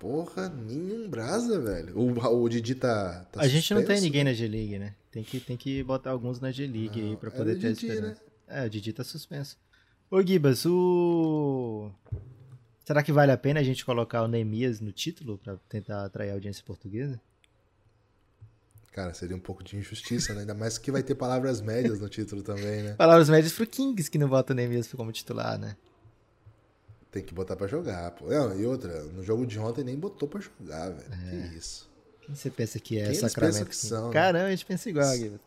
Porra, nenhum brasa, velho. O, o Didi tá, tá a gente não tem suspenso? ninguém na G-League, né? Tem que, tem que botar alguns na G-League aí pra era poder ter a Didi, esperança. né? É, o Didi tá suspenso. Ô, Gibas, o... Será que vale a pena a gente colocar o Neemias no título pra tentar atrair a audiência portuguesa? Cara, seria um pouco de injustiça, né? Ainda mais que vai ter palavras médias no título também, né? Palavras médias pro Kings que não bota o Neemias como titular, né? Tem que botar pra jogar, pô. Não, e outra, no jogo de ontem nem botou pra jogar, velho. Que isso. Quem você pensa que é Quem Sacramento? que são? Caramba, a gente pensa igual, Gibas.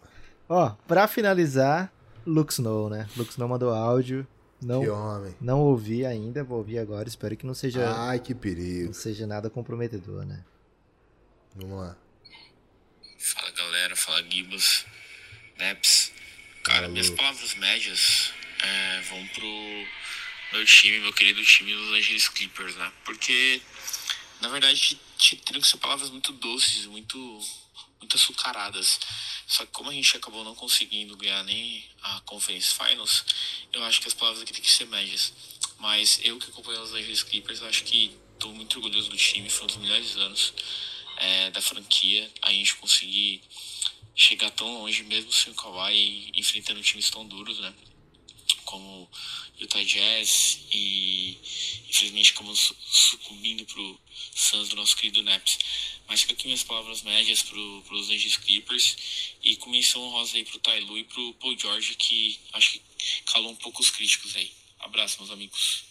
Ó, pra finalizar, Luke Snow, né? Luke Snow mandou áudio. Não, Que homem. não ouvi ainda, vou ouvir agora. Espero que não seja, Ai, que perigo. não seja nada comprometedor, né? Vamos lá. Fala galera, fala Gibas, Deps. Cara, minhas palavras médias é, vão pro meu time, meu querido time dos Angeles Clippers, né? Porque, na verdade, te- te- teriam que ser palavras muito doces, muito, muitas sucaradas. Só que como a gente acabou não conseguindo ganhar nem a Conference Finals, eu acho que as palavras aqui tem que ser médias. Mas eu que acompanho os Angeles Clippers, eu acho que estou muito orgulhoso do time, foi um dos melhores anos é, da franquia. A gente conseguir chegar tão longe, mesmo sem o Kawhi, enfrentando times tão duros, né? Como Utah Jazz e infelizmente acabamos sucumbindo pro Suns do nosso querido Naps. Mas fica aqui minhas palavras médias pro, pros Angeles Clippers e com menção honrosa aí pro Tailu e pro Paul George que acho que calou um pouco os críticos aí. Abraço, meus amigos.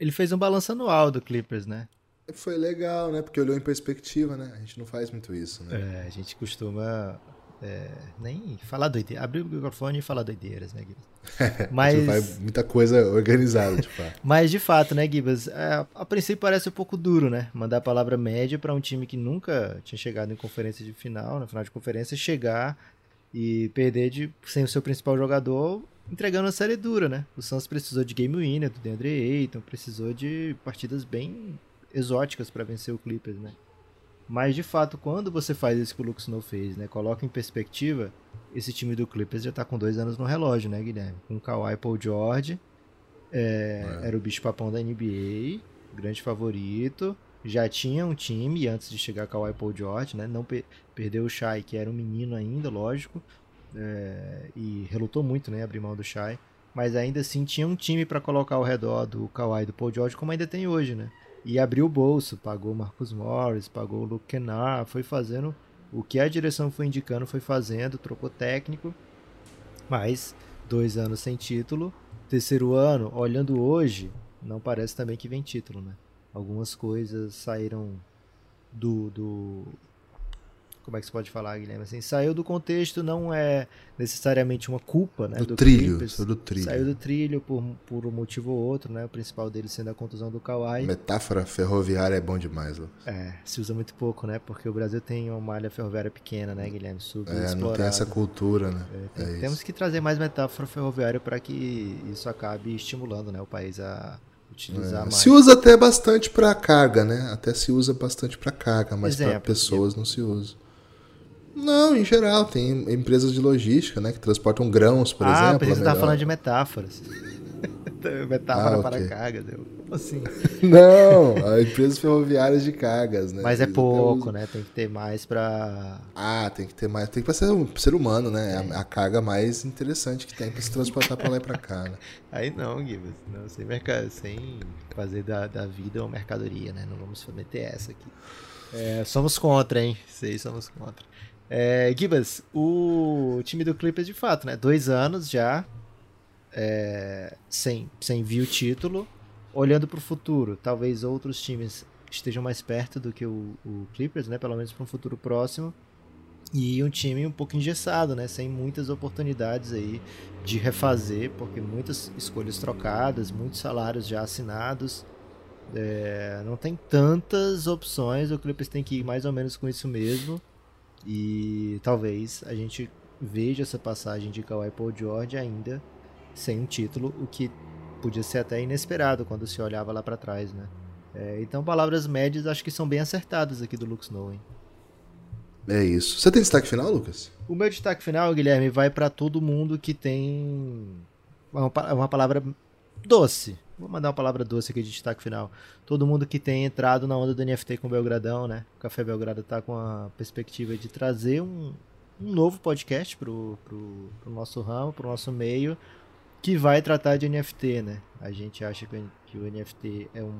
Ele fez um balanço anual do Clippers, né? Foi legal, né? Porque olhou em perspectiva, né? A gente não faz muito isso, né? É, a gente costuma é, nem falar doideira. Abrir o microfone e falar doideiras, né, Gibas? Mas... a muita coisa organizada, de fato. Mas, de fato, né, Gibas? É, a princípio parece um pouco duro, né? Mandar a palavra média para um time que nunca tinha chegado em conferência de final, na final de conferência, chegar e perder de, sem o seu principal jogador, entregando uma série dura, né? O Suns precisou de game winner do DeAndre Ayton, precisou de partidas bem exóticas para vencer o Clippers, né? Mas de fato, quando você faz isso que o Snow fez, né? Coloca em perspectiva, esse time do Clippers já tá com dois anos no relógio, né, Guilherme? Com o Kawhi Paul George, é, é. era o bicho papão da NBA, grande favorito. Já tinha um time antes de chegar Kawhi Paul George, né? Não per perdeu o Shai, que era um menino ainda, lógico. É, e relutou muito, né? Abrir mão do Shai. Mas ainda assim tinha um time para colocar ao redor do Kawhi e do Paul George, como ainda tem hoje, né? E abriu o bolso, pagou Marcus Morris, pagou o Luke Kennard, foi fazendo o que a direção foi indicando, foi fazendo, trocou técnico, mas dois anos sem título. Terceiro ano, olhando hoje, não parece também que vem título, né? Algumas coisas saíram do, do como é que se pode falar, Guilherme? Assim, saiu do contexto, não é necessariamente uma culpa, né? Do, do trilho, saiu do trilho. Saiu do trilho por, por um motivo ou outro, né? O principal dele sendo a contusão do Kawhi. Metáfora ferroviária é bom demais, Lucas. É, se usa muito pouco, né? Porque o Brasil tem uma malha ferroviária pequena, né, Guilherme? Super é, não tem essa cultura, né? É, tem, é temos que trazer mais metáfora ferroviária para que isso acabe estimulando, né, o país a utilizar é, mais. Se usa até bastante para carga, né? Até se usa bastante para carga, mas para pessoas não se usa. Não, em geral, tem empresas de logística, né, que transportam grãos, por ah, exemplo. Ah, você estava falando de metáforas. Metáfora ah, para cargas, eu. Assim. Não, empresas ferroviárias de cargas, né? Mas é pouco, né? Tem que ter mais para. Ah, tem que ter mais. Tem que ser um ser humano, né? É. A, a, carga mais interessante que tem para se transportar para lá e para cá, né? Aí não, Gibbs. Não, sem, mercado, sem fazer da, da vida uma mercadoria, né? Não vamos meter essa aqui. É, somos contra, hein? Sei, somos contra. É, Gibas, o time do Clippers de fato, né? Dois anos já é, sem, sem vir o título. Olhando para o futuro, talvez outros times estejam mais perto do que o, o Clippers, né? Pelo menos para um futuro próximo. E um time um pouco engessado, né? Sem muitas oportunidades aí de refazer, porque muitas escolhas trocadas, muitos salários já assinados. É, não tem tantas opções, o Clippers tem que ir mais ou menos com isso mesmo. E talvez a gente veja essa passagem de Kawhi Paul George ainda sem um título, o que podia ser até inesperado quando se olhava lá para trás, né? É, então, palavras médias acho que são bem acertadas aqui do Lux Snow, hein? É isso. Você tem destaque final, Lucas? O meu destaque final, Guilherme, vai para todo mundo que tem uma, uma palavra doce. Vou mandar uma palavra doce aqui de destaque final. Todo mundo que tem entrado na onda do NFT com o Belgradão, né? O Café Belgrado tá com a perspectiva de trazer um, um novo podcast pro, pro, pro nosso ramo, pro nosso meio, que vai tratar de NFT, né? A gente acha que, que o NFT é um,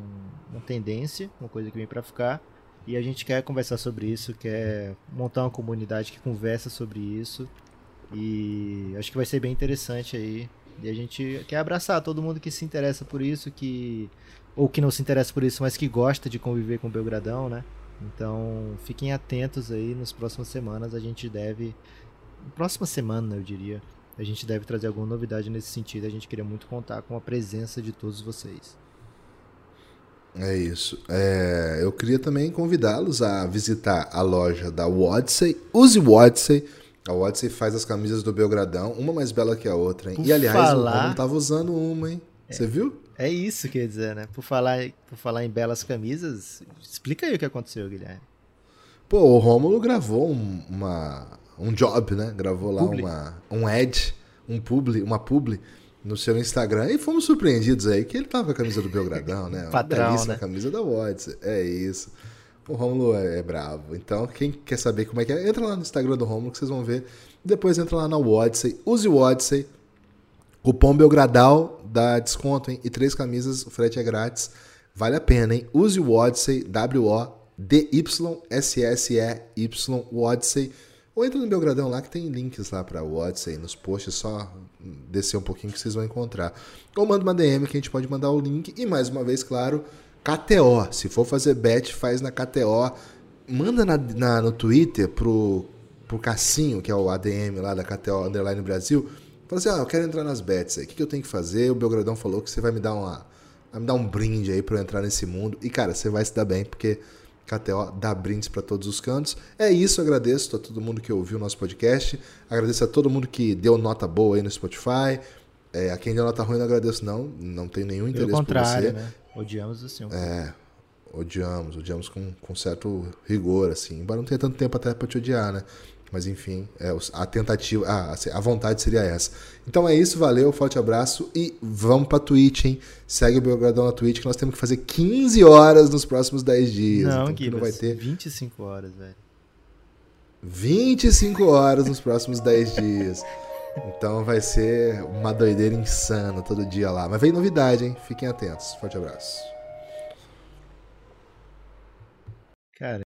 uma tendência, uma coisa que vem para ficar. E a gente quer conversar sobre isso, quer montar uma comunidade que conversa sobre isso. E acho que vai ser bem interessante aí e a gente quer abraçar todo mundo que se interessa por isso, que ou que não se interessa por isso, mas que gosta de conviver com o Belgradão, né? Então, fiquem atentos aí nas próximas semanas, a gente deve próxima semana, eu diria, a gente deve trazer alguma novidade nesse sentido. A gente queria muito contar com a presença de todos vocês. É isso. É, eu queria também convidá-los a visitar a loja da Wadsey. Use Wadsey a Odyssey faz as camisas do Belgradão, uma mais bela que a outra, hein? Por e aliás, falar... o Romulo tava usando uma, hein? Você é, viu? É isso, quer dizer, né? Por falar, por falar em belas camisas, explica aí o que aconteceu, Guilherme. Pô, o Rômulo gravou um, uma, um job, né? Gravou lá uma, um ad, um publi, uma publi no seu Instagram e fomos surpreendidos aí que ele tava com a camisa do Belgradão, né? Padrão, Uma né? camisa da Watts. É isso. O Rômulo é, é bravo. Então, quem quer saber como é que é, entra lá no Instagram do Rômulo que vocês vão ver. Depois entra lá na Odyssey. Use o Odyssey. Cupom Belgradal dá desconto, hein? E três camisas, o frete é grátis. Vale a pena, hein? Use o Odyssey, W-O-D-Y-S-S-E-Y, Odyssey. Ou entra no Belgradão lá que tem links lá pra Odyssey nos posts, só descer um pouquinho que vocês vão encontrar. Ou manda uma DM que a gente pode mandar o link. E mais uma vez, claro, KTO. Se for fazer bet, faz na KTO. Manda na, na- no Twitter pro, pro Cassinho, que é o ADM lá da KTO Underline Brasil. Fala assim, ah, eu quero entrar nas bets aí. O que, que eu tenho que fazer? O Belgradão falou que você vai me dar uma. Vai me dar um brinde aí pra eu entrar nesse mundo. E, cara, você vai se dar bem, porque KTO dá brindes pra todos os cantos. É isso, agradeço a todo mundo que ouviu o nosso podcast. Agradeço a todo mundo que deu nota boa aí no Spotify. É, a quem deu nota ruim não agradeço, não. Não tenho nenhum interesse por você. né? Odiamos assim. É, odiamos, odiamos com, com certo rigor, assim. Embora não tenha tanto tempo até pra te odiar, né? Mas enfim, é, a tentativa, a, a vontade seria essa. Então é isso, valeu, forte abraço e vamos pra Twitch, hein? Segue o Belgradão na Twitch que nós temos que fazer 15 horas nos próximos 10 dias. Não, então, que não vai ter 25 horas, velho. 25 horas nos próximos 10 dias. Então vai ser uma doideira insana todo dia lá. Mas vem novidade, hein? Fiquem atentos. Forte abraço. Cara,